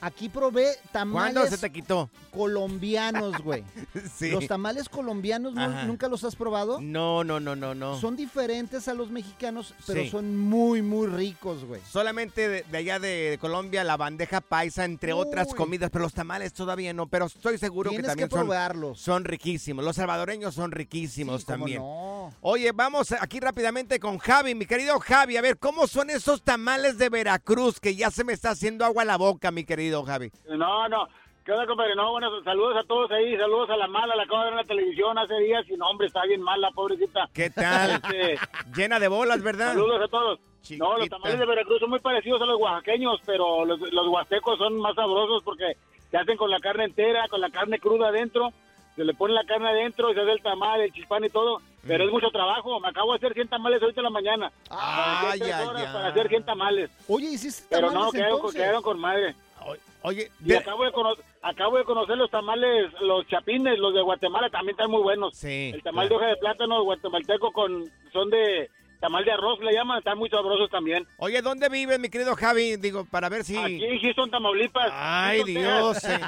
Aquí probé tamales ¿Cuándo se te quitó? colombianos, güey. Sí. Los tamales colombianos, ¿nu- Ajá. ¿nunca los has probado? No, no, no, no, no. Son diferentes a los mexicanos, pero Sí. son muy, muy ricos, güey. Solamente de, de allá de Colombia la bandeja paisa, entre otras comidas, pero los tamales todavía no. Pero estoy seguro que también que son, probarlos. son riquísimos. Los salvadoreños son riquísimos Sí, también. no. Oye, vamos aquí rápidamente con Javi, mi querido Javi. A ver, ¿cómo son esos tamales de Veracruz que ya se me está haciendo agua a la boca, mi querido Javi? No, no. ¿Qué onda, compadre? No, bueno, saludos a todos ahí, saludos a la mala, la acabo de ver en la televisión hace días y no, hombre, está bien mala, pobrecita. ¿Qué tal? Este, Llena de bolas, ¿verdad? saludos a todos. No, los tamales de Veracruz son muy parecidos a los oaxaqueños, pero los, los huastecos son más sabrosos porque se hacen con la carne entera, con la carne cruda adentro, se le pone la carne adentro y se hace el tamal, el chispán y todo, pero es mucho trabajo. Me acabo de hacer 100 tamales ahorita en la mañana. Ay, Tres ay, horas ay. para hacer 100 tamales. Oye, ¿hiciste Pero tamales no, quedaron, entonces? quedaron con madre. Oye, y acabo de, cono- acabo de conocer los tamales, los chapines, los de Guatemala también están muy buenos. Sí. El tamal de hoja de plátano guatemalteco con son de tamal de arroz le llaman, están muy sabrosos también. Oye, ¿dónde vives, mi querido Javi? Digo, para ver si... Aquí en Houston, Tamaulipas. Ay, Houston, Dios. Eh,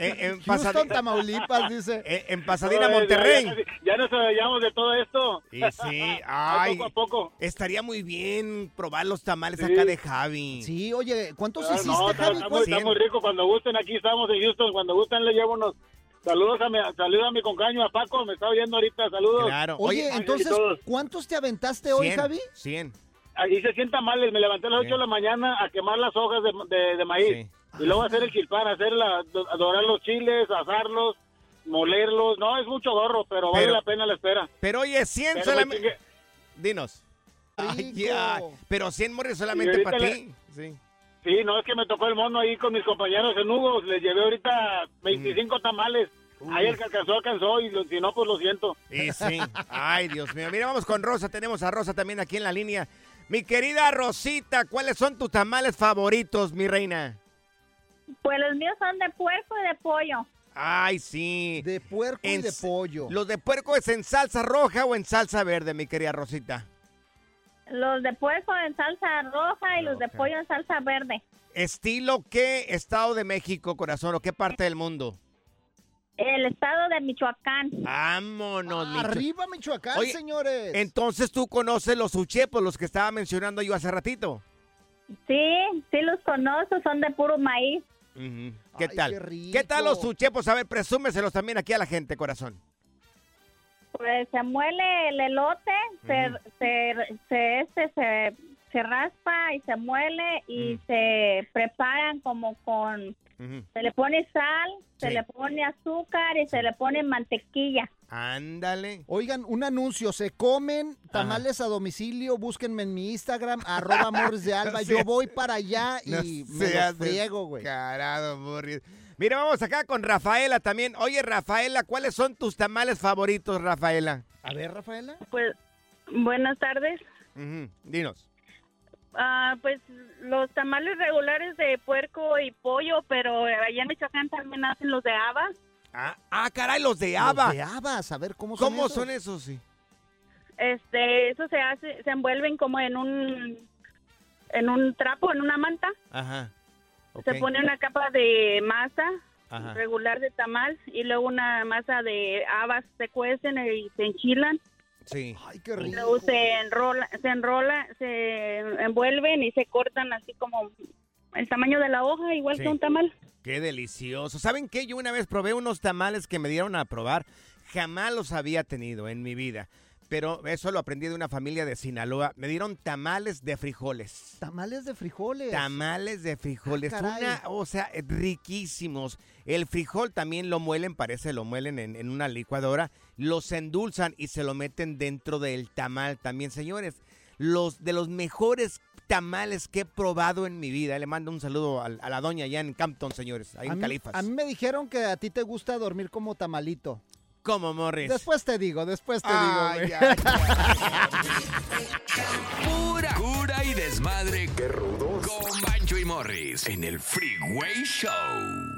eh, en Houston, Tamaulipas, dice. eh, en Pasadena, No, Monterrey. Ya, ya nos sabíamos de todo esto. Y sí, ay. poco a poco. Estaría muy bien probar los tamales Sí. acá de Javi. Sí, oye, ¿cuántos Ah, hiciste, no, Javi? está muy, está muy rico. Cuando gusten, aquí estamos en Houston. Cuando gusten, le llevo unos saludos a mi, saludos a mi concaño, a Paco. Me está oyendo ahorita. Saludos. Claro. Oye, Oye, entonces. ¿cuántos te aventaste hoy, 100, Javi? 100. Ahí se sientan males. Me levanté a las 8 Bien. de la mañana a quemar las hojas de, de- de maíz. Y luego hacer el chilpán, hacer la, dorar los chiles, asarlos, molerlos. No, es mucho gorro, pero, vale la pena la espera. Pero oye, 100 Pero me solamente... Dinos. Ay. Pero 100 morris solamente para le- ti. Sí. Sí, no, es que me tocó el mono ahí con mis compañeros en Hugo. Les llevé ahorita 25 tamales. Ahí el que alcanzó, alcanzó. Y lo- si no, pues lo siento. Y sí. Ay, Dios mío. Mira, vamos con Rosa. Tenemos a Rosa también aquí en la línea. Mi querida Rosita, ¿cuáles son tus tamales favoritos, mi reina? Pues los míos son de puerco y de pollo. Ay, sí. De puerco y de pollo. ¿Los de puerco es en salsa roja o en salsa verde, mi querida Rosita? Los de puerco en salsa roja y los de pollo en salsa verde. ¿Estilo qué estado de México, corazón, o qué parte del mundo? El estado de Michoacán. Vámonos, Micho- Arriba, Michoacán, Oye, señores. Entonces tú conoces los uchepos, los que estaba mencionando yo hace ratito. Sí, sí los conozco, son de puro maíz. ¿Qué Ay, tal? qué rico. ¿Qué tal los uchepos? A ver, presúmeselos también aquí a la gente, corazón. Pues se muele el elote, se, se, se, este, se, se raspa y se muele y se preparan como con... Se le pone sal, se le pone azúcar y se le pone mantequilla. Ándale. Oigan, un anuncio, se comen tamales a domicilio, búsquenme en mi Instagram, arroba Morris de Alba, No yo voy para allá y No me los friego, güey. descarado, Morris. Mira, vamos acá con Rafaela también. Oye, Rafaela, ¿cuáles son tus tamales favoritos, Rafaela? A ver, Rafaela. Pues, buenas tardes. Dinos. Ah, pues los tamales regulares de puerco y pollo, pero allá en Michoacán también hacen los de haba. Ah, ah, caray, los de haba. Los de habas, a ver cómo son ¿Cómo esos? son esos? Sí. Este, eso se hace, se envuelven como en un en un trapo, en una manta. Ajá. Se pone una capa de masa Ajá. regular de tamal y luego una masa de habas se cuecen y se enchilan. Sí. Ay, qué rico. luego se enrola, se enrola, se envuelven y se cortan así como el tamaño de la hoja, igual Sí. que un tamal. Qué delicioso. ¿Saben qué? Yo una vez probé unos tamales que me dieron a probar. Jamás los había tenido en mi vida. Pero eso lo aprendí de una familia de Sinaloa. Me dieron tamales de frijoles. Tamales de frijoles. Tamales de frijoles. Ah. Una, o sea, riquísimos. El frijol también lo muelen, parece, lo muelen en, en una licuadora. Los endulzan y se lo meten dentro del tamal también, señores. Los de los mejores tamales que he probado en mi vida. Le mando un saludo a, a la doña allá en Campton, señores, ahí a, en mí, Califas. a mí me dijeron que a ti te gusta dormir como tamalito. ¿Cómo, Morris? Después te digo, después te Ay, digo, güey. Pura cura y desmadre. Qué rudos. Con Bancho y Morris en el Freeway Show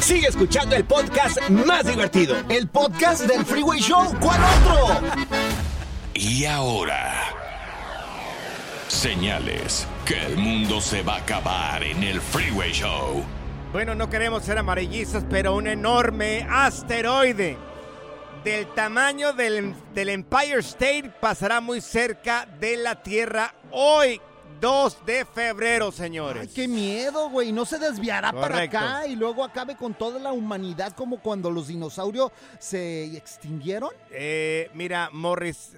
Sigue escuchando el podcast más divertido. El podcast del Freeway Show. ¿Cuál otro? Y ahora, señales que el mundo se va a acabar en el Freeway Show. Bueno, no queremos ser amarillistas, pero un enorme asteroide del tamaño del, del Empire State pasará muy cerca de la Tierra hoy. 2 de febrero, señores. Ay, qué miedo, güey. No se desviará para acá y luego acabe con toda la humanidad como cuando los dinosaurios se extinguieron. Eh, mira, Morris,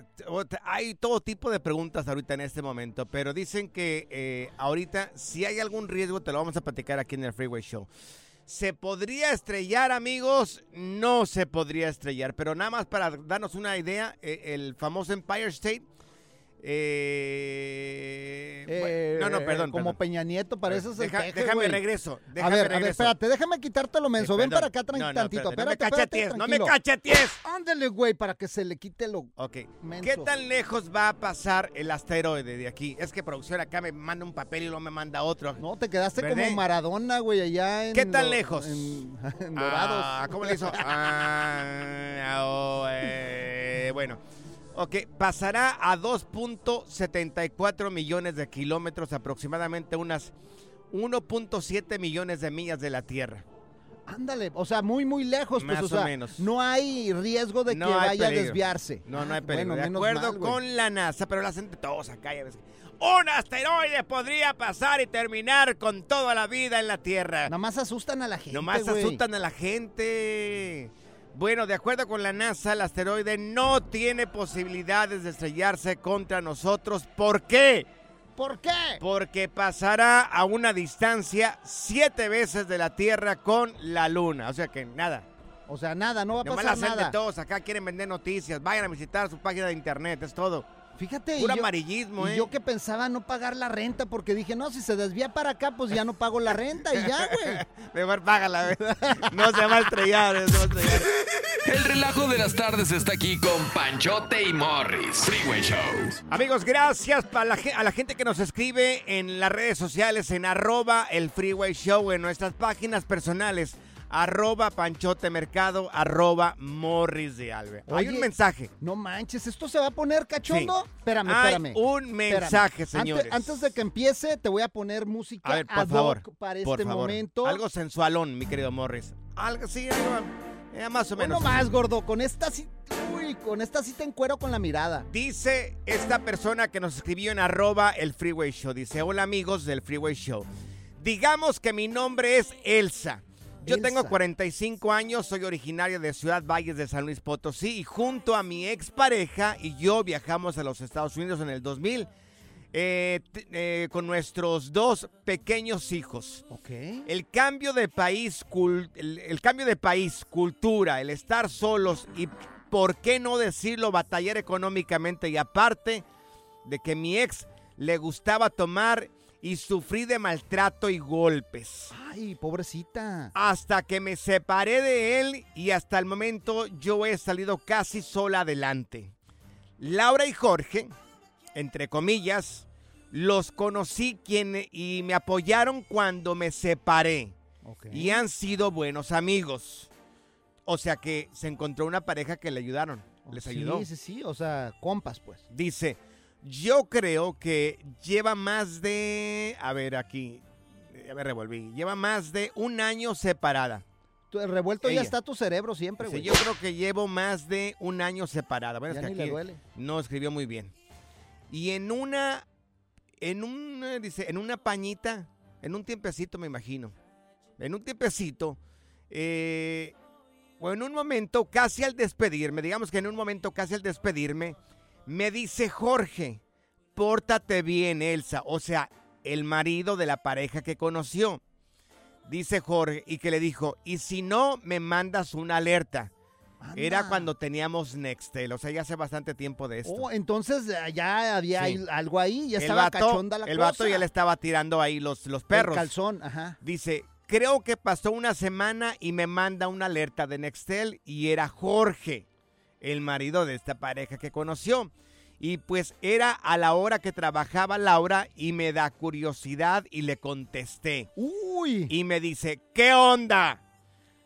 hay todo tipo de preguntas ahorita en este momento, pero dicen que eh, ahorita, si hay algún riesgo, te lo vamos a platicar aquí en el Freeway Show. ¿Se podría estrellar, amigos? No se podría estrellar, pero nada más para darnos una idea, eh, el famoso Empire State. Eh, Eh, bueno, no, no, perdón. Como perdón. Peña Nieto, pareces el Deja- déjame güey. regreso, a déjame ver, a ver, espérate, déjame quitártelo, menso. Eh, Ven para acá No, no, tantito. espérate, no me espérate, espérate, cachetees, no me tranquilo. cachetees. Ándale, güey, para que se le quite lo Ok. ¿Qué menso. tan lejos va a pasar el asteroide de aquí? Es que producción acá me manda un papel y luego me manda otro. No, te quedaste ¿Verdad? como Maradona, güey, allá en... ¿Qué tan lo- lejos? En, en Dorados. Ah, ¿Cómo le hizo? Ah, oh, eh, bueno. Ok, pasará a 2.74 millones de kilómetros, aproximadamente unas 1.7 millones de millas de la Tierra. Ándale, o sea, muy, muy lejos, pues, Más o sea, o menos. no hay riesgo de No que vaya peligro. a desviarse. No, no hay Ah, peligro. bueno, de acuerdo mal, con la NASA, pero la hacen todos acá. Ya ves. Un asteroide podría pasar y terminar con toda la vida en la Tierra. Nomás asustan a la gente, Nomás güey. asustan a la gente. Bueno, de acuerdo con la NASA, el asteroide no tiene posibilidades de estrellarse contra nosotros. ¿Por qué? ¿Por qué? Porque pasará a una distancia siete veces de la Tierra con la Luna. O sea que nada. O sea, nada, no va a Nomás pasar la hacen de nada. todos. Acá quieren vender noticias. Vayan a visitar su página de internet. Es todo. Fíjate, Puro y amarillismo, y ¿eh? yo que pensaba no pagar la renta porque dije, no, si se desvía para acá, pues ya no pago la renta y ya, güey. Mejor págala, ¿verdad? No se va a estrellar. no se va a estrellar. El relajo de las tardes está aquí con Panchote y Morris. Freeway Show. Amigos, gracias a la, a la gente que nos escribe en las redes sociales, en arroba el Freeway Show, en nuestras páginas personales, arroba Panchote Mercado, arroba Morris de Albe. Hay un Oye, mensaje. No manches, ¿esto se va a poner cachondo? Sí. Espérame, Hay espérame. un mensaje, señores. Antes, de que empiece, te voy a poner música A ver, por ad hoc favor. para por este favor. momento. Algo sensualón, mi querido Morris. Algo así, algo, eh, más o Uno menos. más, gordo. Con esta sí. Uy, con esta sí te encuero con la mirada. Dice esta persona que nos escribió en arroba el Freeway Show. Dice, hola amigos del Freeway Show. Digamos que mi nombre es Elsa. Yo tengo 45 años, soy originario de Ciudad Valles de San Luis Potosí y junto a mi expareja y yo viajamos a los Estados Unidos en el 2000 eh, eh, con nuestros dos pequeños hijos. El cambio de país, el cambio de país, cultura, el estar solos y, por qué no decirlo, batallar económicamente y aparte de que mi ex le gustaba tomar y sufrí de maltrato y golpes. Ay, pobrecita. Hasta que me separé de él y hasta el momento yo he salido casi sola adelante. Laura y Jorge, entre comillas, los conocí quien, y me apoyaron cuando me separé. Y han sido buenos amigos. O sea que se encontró una pareja que le ayudaron. Les ayudó. Sí, sí, sí. O sea, compas, pues. Dice, yo creo que lleva más de... A ver, aquí. Ya me revolví. Lleva más de un año separada. Tu- el revuelto Ella. ya está tu cerebro siempre, güey. yo creo que llevo más de un año separada. Bueno, Ya es que ni le aquí duele. no escribió muy bien. Y en una, en un, eh, dice, en una pañita, en un tiempecito me imagino, en un tiempecito, eh, o en un momento casi al despedirme, digamos que en un momento casi al despedirme, me dice Jorge, pórtate bien, Elsa, o sea, el marido de la pareja que conoció. Dice Jorge y que le dijo, y si no, me mandas una alerta. Era cuando teníamos Nextel, o sea, ya hace bastante tiempo de esto. Oh, entonces eh, ya había Sí. algo ahí, ya el estaba vato, cachonda la el cosa. vato ya le estaba tirando ahí los, los perros. El calzón, ajá. Dice, creo que pasó una semana y me manda una alerta de Nextel y era Jorge, el marido de esta pareja que conoció. Y pues era a la hora que trabajaba Laura y me da curiosidad y le contesté. Uy. Y me dice, ¿qué onda?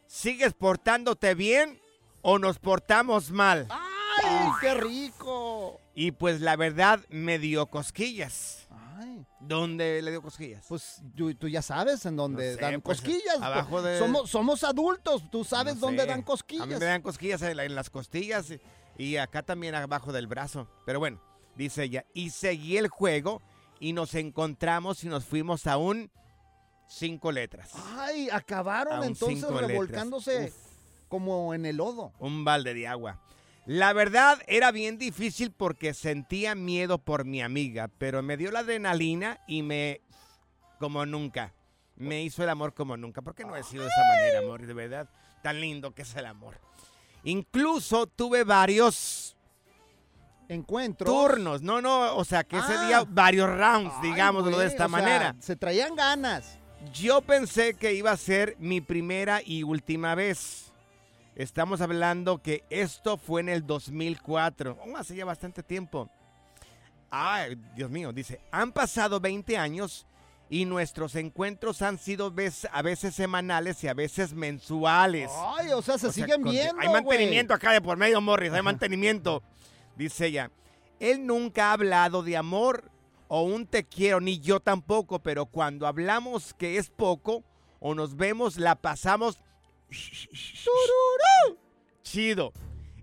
¿Sigues portándote bien o nos portamos mal? ¡Ay, qué rico! Y pues la verdad me dio cosquillas. Ay. ¿Dónde le dio cosquillas? Pues tú, tú ya sabes en dónde No sé, dan pues, cosquillas. abajo de- somos, somos adultos, tú sabes No dónde sé. dan cosquillas. A mí me dan cosquillas en, la- en las costillas y- y acá también abajo del brazo. Pero bueno, dice ella. Y seguí el juego y nos encontramos y nos fuimos a un cinco letras. Ay, acabaron entonces revolcándose como en el lodo. Un balde de agua. La verdad era bien difícil porque sentía miedo por mi amiga, pero me dio la adrenalina y me, como nunca, me hizo el amor como nunca. ¿Por qué no he sido de esa manera, amor? De verdad, tan lindo que es el amor. Incluso tuve varios encuentros. Turnos, no, no, o sea que ese Ah. día varios rounds, Ay, digámoslo güey, de esta o sea, manera. se traían ganas. Yo pensé que iba a ser mi primera y última vez. Estamos hablando que esto fue en el 2004. Oh, hace ya bastante tiempo. Ay, Dios mío, dice, han pasado 20 años y nuestros encuentros han sido a veces semanales y a veces mensuales. Ay, o sea, se O sea, siguen viendo. Hay mantenimiento acá de por medio, Morris, hay mantenimiento. Dice ella, él nunca ha hablado de amor o un te quiero, ni yo tampoco, pero cuando hablamos que es poco o nos vemos, la pasamos chido.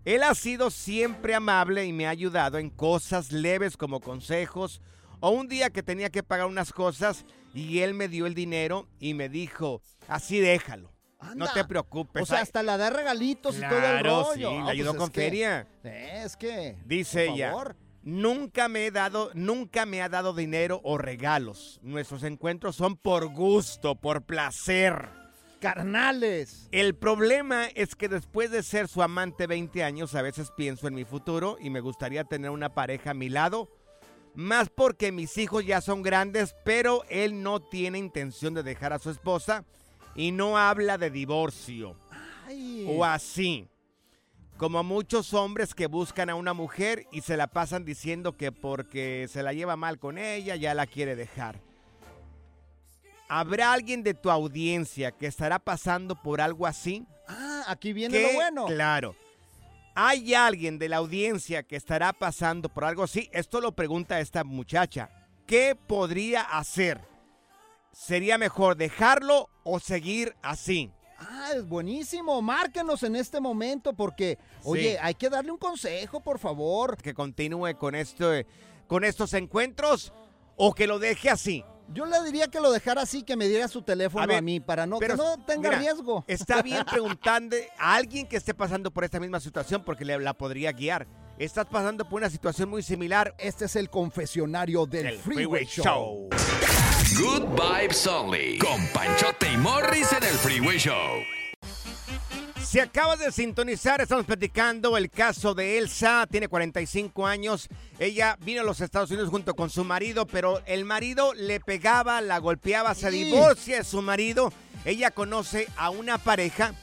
Él ha sido siempre amable y me ha ayudado en cosas leves como consejos o un día que tenía que pagar unas cosas y él me dio el dinero y me dijo, así déjalo. No te preocupes. O sea, ay". hasta la da regalitos y todo el rollo. sí, Ah, le ayudó pues con es que- feria. eh, es que. Dice por ella, favor. nunca me he dado, nunca me ha dado dinero o regalos. Nuestros encuentros son por gusto, por placer. Carnales. El problema es que después de ser su amante 20 años, a veces pienso en mi futuro y me gustaría tener una pareja a mi lado. Más porque mis hijos ya son grandes, pero él no tiene intención de dejar a su esposa y no habla de divorcio. Ay. O así. Como muchos hombres que buscan a una mujer y se la pasan diciendo que porque se la lleva mal con ella ya la quiere dejar. ¿Habrá alguien de tu audiencia que estará pasando por algo así? Ah, aquí viene Que, lo bueno. Claro. ¿Hay alguien de la audiencia que estará pasando por algo así? Esto lo pregunta esta muchacha. ¿Qué podría hacer? ¿Sería mejor dejarlo o seguir así? Ah, es buenísimo. Márquenos en este momento porque, oye, hay que darle un consejo, por favor. Que continúe con, esto, con estos encuentros o que lo deje así. Yo le diría que lo dejara así, que me diera su teléfono a, ver, mí, para no, pero, que no tenga mira, riesgo. Está bien preguntando a alguien que esté pasando por esta misma situación porque le, la podría guiar. Estás pasando por una situación muy similar. Este es el confesionario del El Freeway, Freeway Show. Good Vibes Only. Con Panchote y Morris en el Freeway Show. Si acabas de sintonizar, estamos platicando el caso de Elsa, tiene 45 años. Ella vino a los Estados Unidos junto con su marido, pero el marido le pegaba, la golpeaba, se divorcia de su marido. Ella conoce a una pareja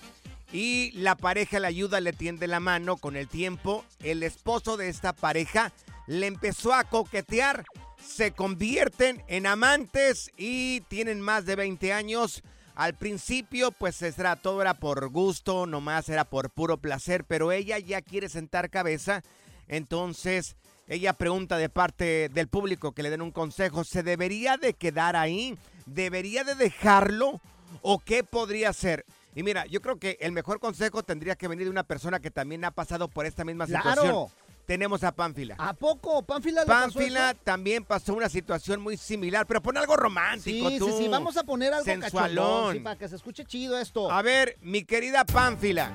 y la pareja le ayuda, le tiende la mano con el tiempo. El esposo de esta pareja le empezó a coquetear, se convierten en amantes y tienen más de 20 años. Al principio, pues era, todo era por gusto, nomás era por puro placer, pero ella ya quiere sentar cabeza. Entonces, ella pregunta de parte del público que le den un consejo, ¿se debería de quedar ahí? ¿Debería de dejarlo? ¿O qué podría hacer? Y mira, yo creo que el mejor consejo tendría que venir de una persona que también ha pasado por esta misma Claro. Tenemos a Pánfila. ¿A poco? ¿Pánfila le pasó Pánfila eso? también pasó una situación muy similar, pero pon algo romántico Sí, tú. sí, sí, vamos a poner algo Sensualón. sí, para que se escuche chido esto. A ver, mi querida Pánfila.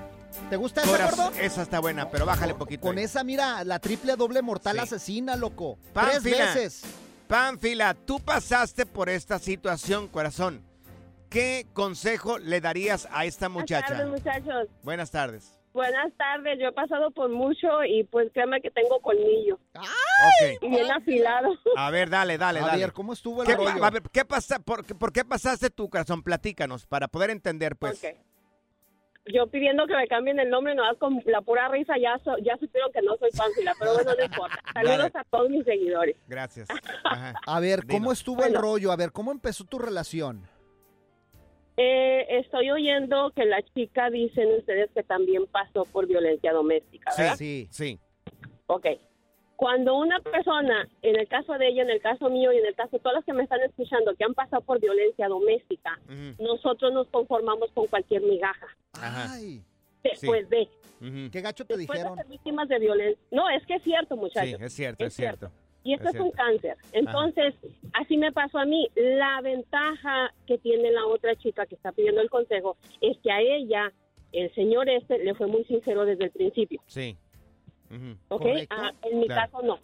¿Te gusta esa, gordo? Esa está buena, pero bájale poquito. Con ahí. esa, mira, la triple doble mortal Sí. asesina, loco. Pánfila. Tres veces. Pánfila, tú pasaste por esta situación, corazón. ¿Qué consejo le darías a esta muchacha? Buenas tardes, muchachos. Buenas tardes. Buenas tardes. Yo he pasado por mucho y pues créeme que tengo colmillo. Ok. Y bien afilado. A ver, dale, dale, A dale. ver, ¿cómo estuvo el ¿Qué, rollo? a ver, ¿qué pasa, por, qué- por qué pasaste tu corazón? Platícanos, para poder entender, pues. Ok. Yo pidiendo que me cambien el nombre, nomás con la pura risa ya so- ya supieron que no soy Pánfila, pero bueno, no importa. Saludos a todos mis seguidores. Gracias. Ajá. A ver, ¿cómo estuvo el rollo? A ver, ¿cómo empezó tu relación? Eh, estoy oyendo que la chica dicen ustedes que también pasó por violencia doméstica, ¿verdad? Sí, sí. Ok. Cuando una persona, en el caso de ella, en el caso mío y en el caso de todos los que me están escuchando, que han pasado por violencia doméstica, nosotros nos conformamos con cualquier migaja. Ay. Después de. ¿Qué gacho te Después dijeron? de ser víctimas de violencia. No, es que es cierto, muchachos. Sí, es cierto, es cierto. Y esto Es es, un cáncer. Entonces, así me pasó a mí. La ventaja que tiene la otra chica que está pidiendo el consejo es que a ella, el señor este, le fue muy sincero desde el principio. Sí. Ujú. ¿Ok? Ah, en mi Claro. caso no.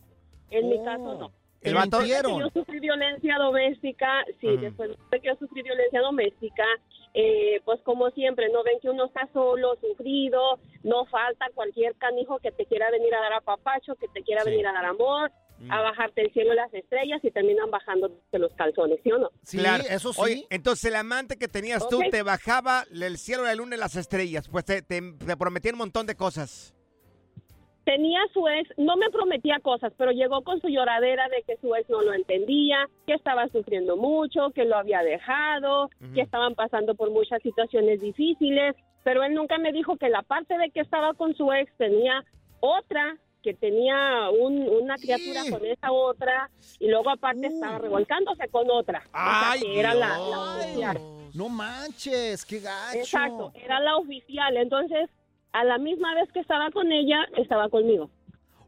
En mi Oh. caso no. El vato- Después de que Yo sufrí violencia doméstica, sí, después de que yo sufrí violencia doméstica, eh, pues como siempre, no ven que uno está solo, sufrido, no falta cualquier canijo que te quiera venir a dar a papacho, que te quiera Sí. venir a dar amor, a bajarte el cielo y las estrellas y terminan bajando los calzones, ¿sí o no? claro. Oye, entonces el amante que tenías tú te bajaba el cielo, la luna y las estrellas. Pues te, te, te prometía un montón de cosas. Tenía su ex, no me prometía cosas, pero llegó con su lloradera de que su ex no lo entendía, que estaba sufriendo mucho, que lo había dejado, que estaban pasando por muchas situaciones difíciles, pero él nunca me dijo que la parte de que estaba con su ex tenía otra, que tenía un- una criatura con esa otra, y luego aparte estaba revolcándose con otra. O sea, Ay, que era la, oficial. No manches, qué gacho. Exacto, era la oficial. Entonces, a la misma vez que estaba con ella, estaba conmigo.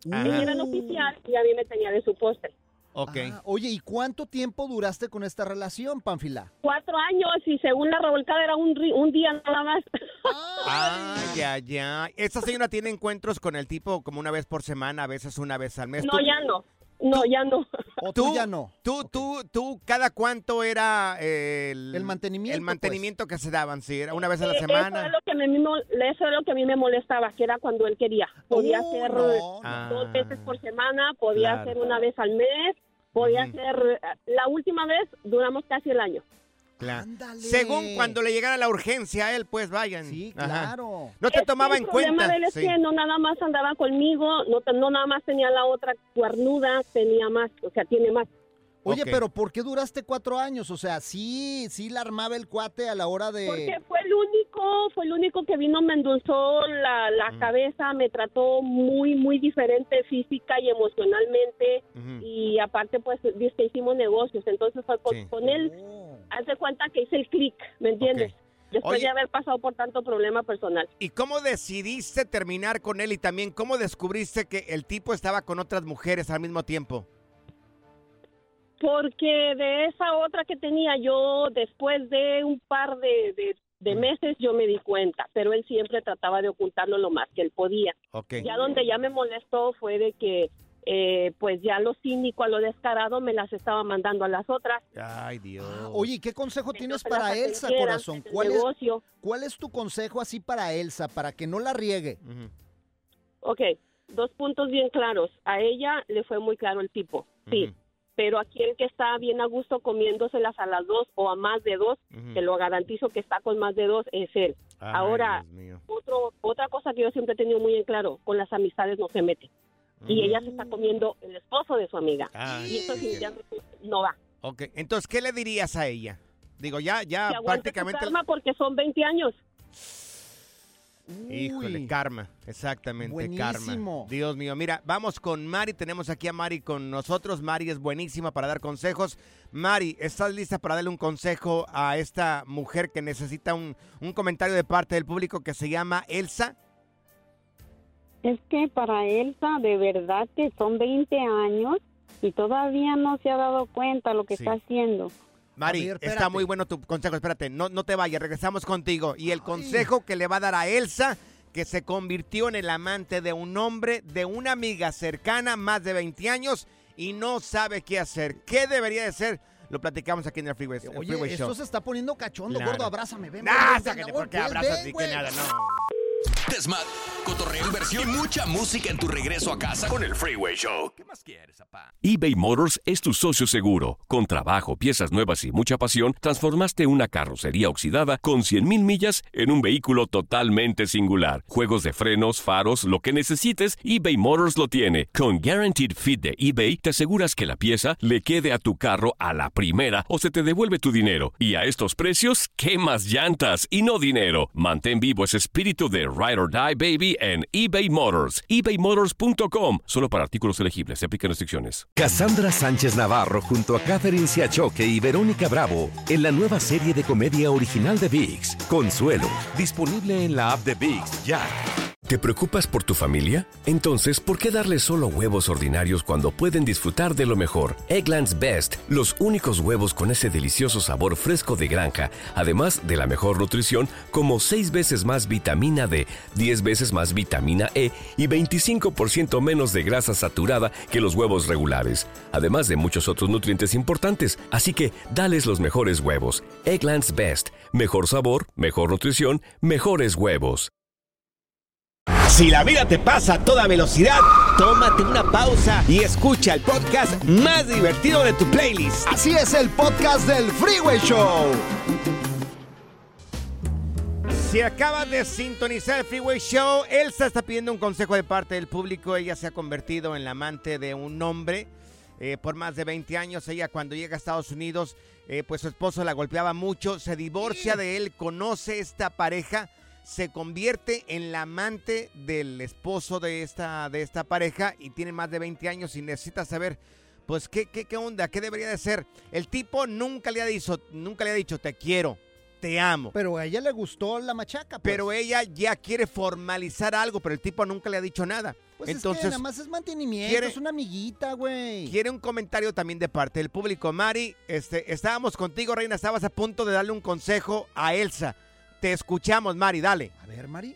Ella era la oficial y a mí me tenía de su postre. Ok. Ah, oye, ¿y cuánto tiempo duraste con esta relación, Panfila? Cuatro años y según la revolcada era un, día nada más. Ay, ay, ay. Esta señora tiene encuentros con el tipo como una vez por semana, a veces una vez al mes. No, ya no. No, ya no. ¿O tú ya no? Tú, tú, tú, ¿cada cuánto era el, El mantenimiento, El mantenimiento que se daban, sí, era una vez a la Eh, Eso semana. es lo que me, mo- eso es lo que a mí me molestaba, que era cuando él quería. Podía Oh, hacer no, no. dos veces por semana, podía Claro. hacer una vez al mes, podía Ujú. hacer... eh, La última vez duramos casi el año. Claro. Según cuando le llegara la urgencia a él, pues vayan. Sí, claro. No te Es tomaba el en cuenta. problema de él es sí. que no nada más andaba conmigo, no, no nada más tenía la otra cuernuda, tenía más, o sea, tiene más. Oye, pero ¿por qué duraste cuatro años? O sea, sí, sí la armaba el cuate a la hora de... Porque fue el único, fue el único que vino, me endulzó la, la Mm. cabeza, me trató muy, muy diferente física y emocionalmente. Y aparte, pues, dice que hicimos negocios. Entonces, fue con, Sí. con él, haz de cuenta que hice el clic, ¿me entiendes? Después Oye. de haber pasado por tanto problema personal. ¿Y cómo decidiste terminar con él y también cómo descubriste que el tipo estaba con otras mujeres al mismo tiempo? Porque de esa otra que tenía yo, después de un par de, de- Mm. de meses, yo me di cuenta, pero él siempre trataba de ocultarlo lo más que él podía. Ya donde ya me molestó fue de que, eh, pues ya lo cínico, a lo descarado, me las estaba mandando a las otras. Ay, Dios. Oye, ¿qué consejo tienes para Elsa, corazón? ¿Cuál es. ¿Cuál es tu consejo así para Elsa, para que no la riegue? Ok, dos puntos bien claros. A ella le fue muy claro el tipo, sí. Pero aquí el que está bien a gusto comiéndoselas a las dos o a más de dos, Ujú. te lo garantizo que está con más de dos, es él. Ay, Ahora, otro, otra cosa que yo siempre he tenido muy en claro, con las amistades no se mete. Y ella se está comiendo el esposo de su amiga. Ay, y eso sí, no va. Ok, entonces, ¿qué le dirías a ella? Digo, ya, ya que prácticamente... karma porque son 20 años. Híjole, karma, exactamente, Buenísimo. karma. Dios mío, mira, vamos con Mari, tenemos aquí a Mari con nosotros. Mari es buenísima para dar consejos. Mari, ¿estás lista para darle un consejo a esta mujer que necesita un, un comentario de parte del público que se llama Elsa? Es que para Elsa, de verdad que son 20 años y todavía no se ha dado cuenta lo que Sí. está haciendo. Mari, está muy bueno tu consejo. Espérate, no, no te vayas, regresamos contigo. Y el consejo que le va a dar a Elsa, que se convirtió en el amante de un hombre, de una amiga cercana, más de 20 años, y no sabe qué hacer. ¿Qué debería de ser? Lo platicamos aquí en el Freeway, el Oye, Freeway esto Show. se está poniendo cachondo, Claro. gordo. Abrázame, ven. Nah, ven, sácate, ven, porque ven, abrazas y que nada, no. Cotorreo, inversión y mucha música en tu regreso a casa con el Freeway Show. ¿Qué más quieres, papá? eBay Motors es tu socio seguro. Con trabajo, piezas nuevas y mucha pasión, transformaste una carrocería oxidada con 100.000 millas en un vehículo totalmente singular. Juegos de frenos, faros, lo que necesites, eBay Motors lo tiene. Con Guaranteed Fit de eBay, te aseguras que la pieza le quede a tu carro a la primera o se te devuelve tu dinero. Y a estos precios, ¿qué más llantas y no dinero? Mantén vivo ese espíritu de Ride or Die Baby en eBay Motors. ebaymotors.com. Solo para artículos elegibles. Se aplican restricciones. Cassandra Sánchez Navarro junto a Catherine Siachoque y Verónica Bravo en la nueva serie de comedia original de VIX, Consuelo, disponible en la app de VIX ya. ¿Te preocupas por tu familia? Entonces, ¿por qué darles solo huevos ordinarios cuando pueden disfrutar de lo mejor? Eggland's Best, los únicos huevos con ese delicioso sabor fresco de granja, además de la mejor nutrición, como 6 veces más vitamina D, 10 veces más vitamina E y 25% menos de grasa saturada que los huevos regulares, además de muchos otros nutrientes importantes. Así que, dales los mejores huevos. Eggland's Best, mejor sabor, mejor nutrición, mejores huevos. Si la vida te pasa a toda velocidad, tómate una pausa y escucha el podcast más divertido de tu playlist. Así es el podcast del Freeway Show. Si acabas de sintonizar el Freeway Show, Elsa está pidiendo un consejo de parte del público. Ella se ha convertido en la amante de un hombre eh, por más de 20 años. Ella cuando llega a Estados Unidos, eh, pues su esposo la golpeaba mucho, se divorcia de él, conoce esta pareja, se convierte en la amante del esposo de esta, de esta pareja y tiene más de 20 años y necesita saber, pues, ¿qué, qué, qué onda? ¿Qué debería de ser? El tipo nunca le ha dicho, nunca le ha dicho, te quiero, te amo. Pero a ella le gustó la machaca. pues. Pero ella ya quiere formalizar algo, pero el tipo nunca le ha dicho nada. Pues es que Entonces, nada más es mantenimiento, quiere- es una amiguita, güey. quiere un comentario también de parte del público. Mari, este, estábamos contigo, Reina, estabas a punto de darle un consejo a Elsa. Te escuchamos, Mari, dale. A ver, Mari.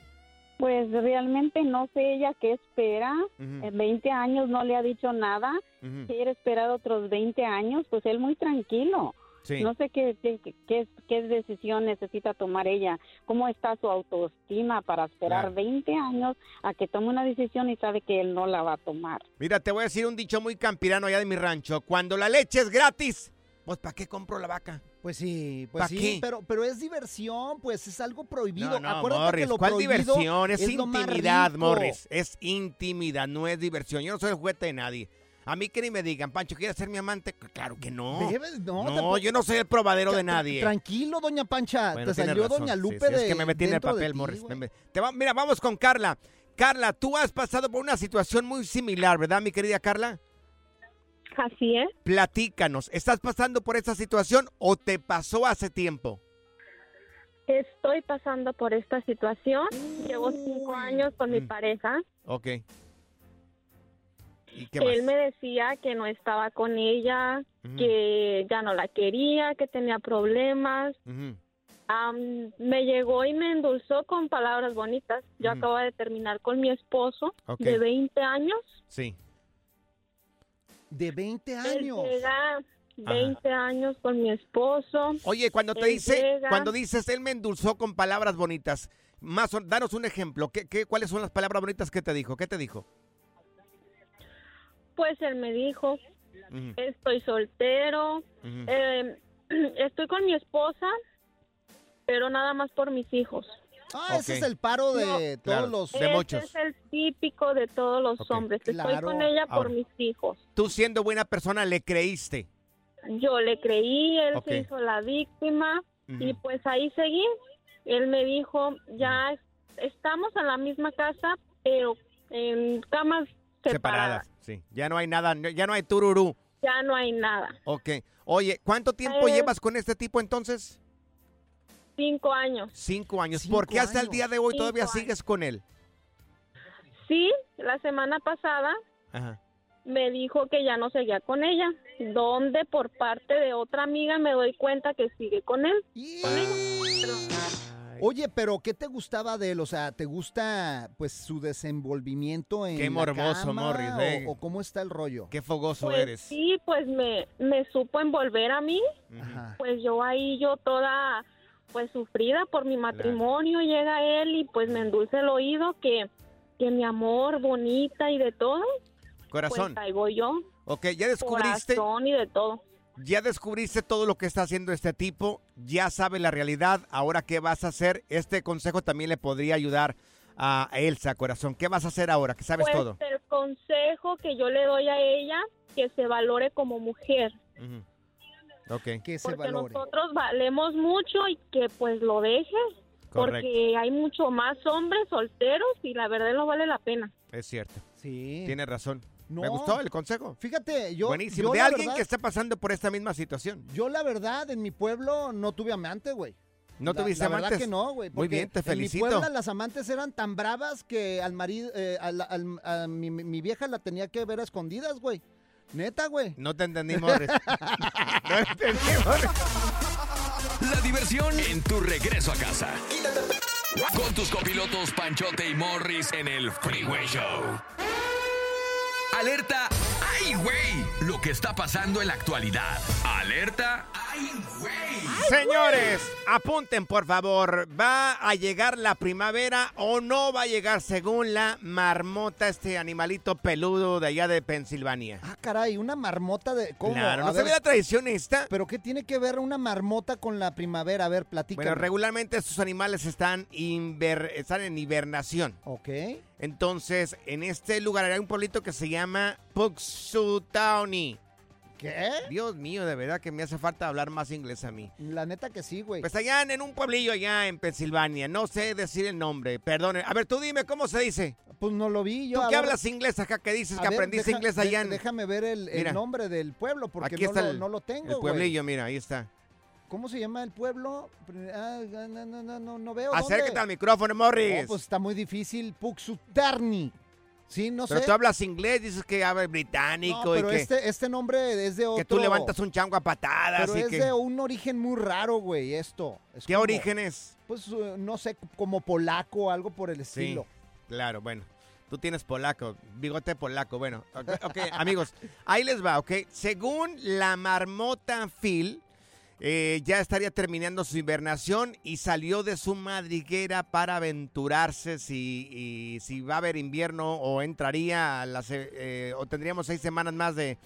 Pues realmente no sé ella qué espera. Ujú. En 20 años no le ha dicho nada. Ujú. Quiere esperar otros 20 años, pues él muy tranquilo. Sí. No sé qué, qué, qué, qué decisión necesita tomar ella. ¿Cómo está su autoestima para esperar Claro. 20 años a que tome una decisión y sabe que él no la va a tomar? Mira, te voy a decir un dicho muy campirano allá de mi rancho. Cuando la leche es gratis, pues ¿para qué compro la vaca? Pues sí, ¿Pa' pues sí, qué? pero, pero es diversión, pues es algo prohibido. No, no, Acuérdate Morris, que lo ¿cuál prohibido diversión? Es, lo más intimidad, rico. Morris. Es intimidad, no es diversión. Yo no soy el juguete de nadie. A mí que ni me digan, Pancho, ¿quieres ser mi amante? Claro que no. Debes- no, no, tampoco- yo no soy el probadero de nadie. Tranquilo, doña Pancha. Bueno, te salió razón. doña Lupe sí, de Es que me metí en el papel, ti, Morris. güey. Me- te va- mira, vamos con Carla. Carla, tú has pasado por una situación muy similar, ¿verdad, mi querida Carla? Así es. Platícanos, ¿estás pasando por esta situación o te pasó hace tiempo? Estoy pasando por esta situación. Llevo cinco años con mi Mm. pareja. Ok. ¿Y qué Él me decía que no estaba con ella, que ya no la quería, que tenía problemas. Me llegó y me endulzó con palabras bonitas. Yo acabo de terminar con mi esposo de 20 años. Sí. De 20 Él años. llega 20 años con mi esposo. Oye, cuando te Él dice, llega- cuando dices, él me endulzó con palabras bonitas, más, danos un ejemplo. ¿Qué, qué, cuáles son las palabras bonitas que te dijo? ¿Qué te dijo? Pues él me dijo, estoy soltero, eh, estoy con mi esposa, pero nada más por mis hijos. Ah, ese es el paro de No, todos claro. los... De Ese muchos. es el típico de todos los hombres. Estoy Claro. con ella por Ahora. mis hijos. Tú siendo buena persona le creíste. Yo le creí, él se hizo la víctima y pues ahí seguí. Él me dijo, ya es- estamos en la misma casa, pero en camas separadas. Separadas. Sí. Ya no hay nada, ya no hay tururú. Ya no hay nada. Ok. Oye, ¿cuánto tiempo Eh. llevas con este tipo entonces? Cinco años. Cinco años. Cinco ¿Por qué hasta el día de hoy Cinco todavía años. sigues con él? Sí, la semana pasada Ajá. me dijo que ya no seguía con ella, donde por parte de otra amiga me doy cuenta que sigue con él. Y- Con ella. Oye, pero ¿qué te gustaba de él? O sea, ¿te gusta pues su desenvolvimiento en Qué la morboso, cama, Morris, o- eh. o, cómo está el rollo? Qué fogoso Pues eres. sí, pues me, me supo envolver a mí, Ajá. pues yo ahí yo toda pues sufrida por mi matrimonio, llega él y pues me endulce el oído que que mi amor, bonita y de todo. Corazón. Pues ahí voy yo. Ok, ya descubriste. Corazón y de todo. Ya descubriste todo lo que está haciendo este tipo, ya sabe la realidad, ahora qué vas a hacer. Este consejo también le podría ayudar a Elsa, corazón. ¿Qué vas a hacer ahora? Que sabes pues todo. el consejo que yo le doy a ella, que se valore como mujer. Ok. Que porque nosotros valemos mucho y que pues lo deje. Porque hay mucho más hombres solteros y la verdad no vale la pena. Es cierto. Sí. Tiene razón. No. Me gustó el consejo. Fíjate, yo. Buenísimo. yo de alguien verdad- que está pasando por esta misma situación. Yo, la verdad, en mi pueblo no tuve amante, güey. ¿No La- tuviste la verdad amantes? que no, güey. Muy bien, te felicito. En mi Puebla las amantes eran tan bravas que al marido, eh, al- al- a mi, mi vieja la tenía que ver a escondidas, güey. Neta, güey. No te entendí, Morris. no entendí, Morris. La diversión en tu regreso a casa. Con tus copilotos Panchote y Morris en el Freeway Show. Alerta, ¡ay, güey! Lo que está pasando en la actualidad. Alerta, ¡ay, güey! Señores, apunten por favor. ¿Va a llegar la primavera o no va a llegar según la marmota, este animalito peludo de allá de Pensilvania? Ah, caray, una marmota de. ¿Cómo? Claro, A ¿no se ver, ve la tradición esta? ¿Pero qué tiene que ver una marmota con la primavera? A ver, platícame. Bueno, regularmente estos animales están, inver- están en hibernación. Ok. Entonces, en este lugar hay un pueblito que se llama Puxutauni. ¿Qué? Dios mío, de verdad que me hace falta hablar más inglés a mí. La neta que sí, güey. Pues allá en, en un pueblillo allá en Pensilvania, no sé decir el nombre, perdone. A ver, tú dime cómo se dice. Pues no lo vi yo. Tú que ver. hablas inglés acá, que dices A que ver, aprendiste deja- inglés allá de- en... Déjame ver el, nombre del pueblo porque Aquí no, está lo, el, no lo tengo, el güey. pueblillo, mira, ahí está. ¿Cómo se llama el pueblo? Ah, no, no, no, no, no veo. Acércate ¿dónde? al micrófono, Morris. No, pues está muy difícil. Puxutarni. Sí, no Pero sé. tú hablas inglés, dices que hablas No, británico pero y que, este, este nombre es de otro. que tú levantas un chango a patadas Pero y es que... de un origen muy raro, güey, esto. Es ¿Qué como- origen es? Pues eh, no sé, como polaco o algo por el Sí, estilo. claro, bueno. Tú tienes polaco, bigote polaco. Bueno, ok, ok, amigos, ahí les va, ¿ok? Según la marmota Phil, eh, ya estaría terminando su hibernación y salió de su madriguera para aventurarse si, y si va a haber invierno o entraría a las, eh, eh, o tendríamos seis semanas más de,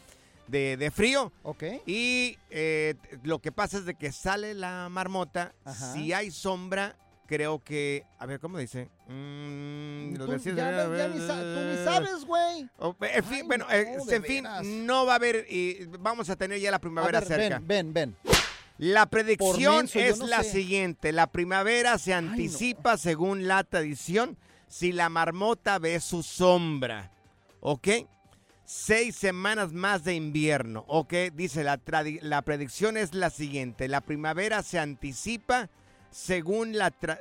de- de frío. Ok. Y eh, lo que pasa es de que sale la marmota, Ajá. si hay sombra, creo que, a ver, ¿cómo dice? Mm, Tú ya ves, ya ni tú ni sabes, güey. Oh, en fin, Ay, bueno, no, en fin, veras. no va a haber, y vamos a tener ya la primavera ver, cerca. ven, ven, ven. La predicción menso, es no la sé. siguiente, la primavera se anticipa según la tradición si la marmota ve su sombra, ¿ok? Seis semanas más de invierno, ¿ok? Dice, la, la predicción es la siguiente, la primavera se anticipa según la, tra-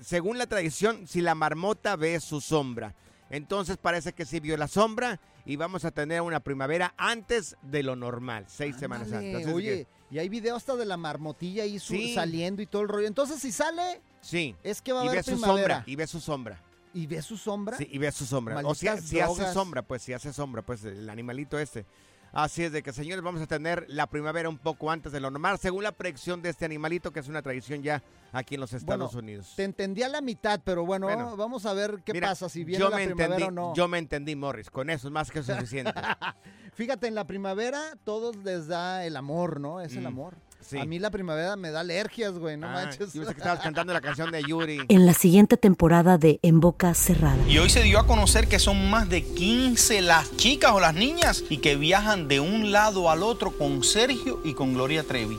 según la tradición si la marmota ve su sombra. Entonces parece que sí vio la sombra y vamos a tener una primavera antes de lo normal, seis semanas antes. Oye, que- y hay video hasta de la marmotilla ahí su- Sí. saliendo y todo el rollo. Entonces, si sale, Sí. es que va a y haber ve su primavera. sombra, y ve su sombra. ¿Y ve su sombra? Sí, y ve su sombra. O si, Malditas si hace drogas. sombra, pues si hace sombra, pues el animalito este. Así es de que, señores, vamos a tener la primavera un poco antes de lo normal, según la predicción de este animalito, que es una tradición ya aquí en los Estados Bueno, Unidos. Te entendí a la mitad, pero bueno, Bueno. vamos a ver qué Mira, pasa, si viene yo la me primavera entendí, o no. Yo me entendí, Morris. Con eso es más que suficiente. Fíjate, en la primavera todos les da el amor, ¿no? Es el Mm, amor. Sí. A mí la primavera me da alergias, güey, no Ah, manches. yo pensé que estabas cantando la canción de Yuri. En la siguiente temporada de En Boca Cerrada. Y hoy se dio a conocer que son más de 15 las chicas o las niñas y que viajan de un lado al otro con Sergio y con Gloria Trevi.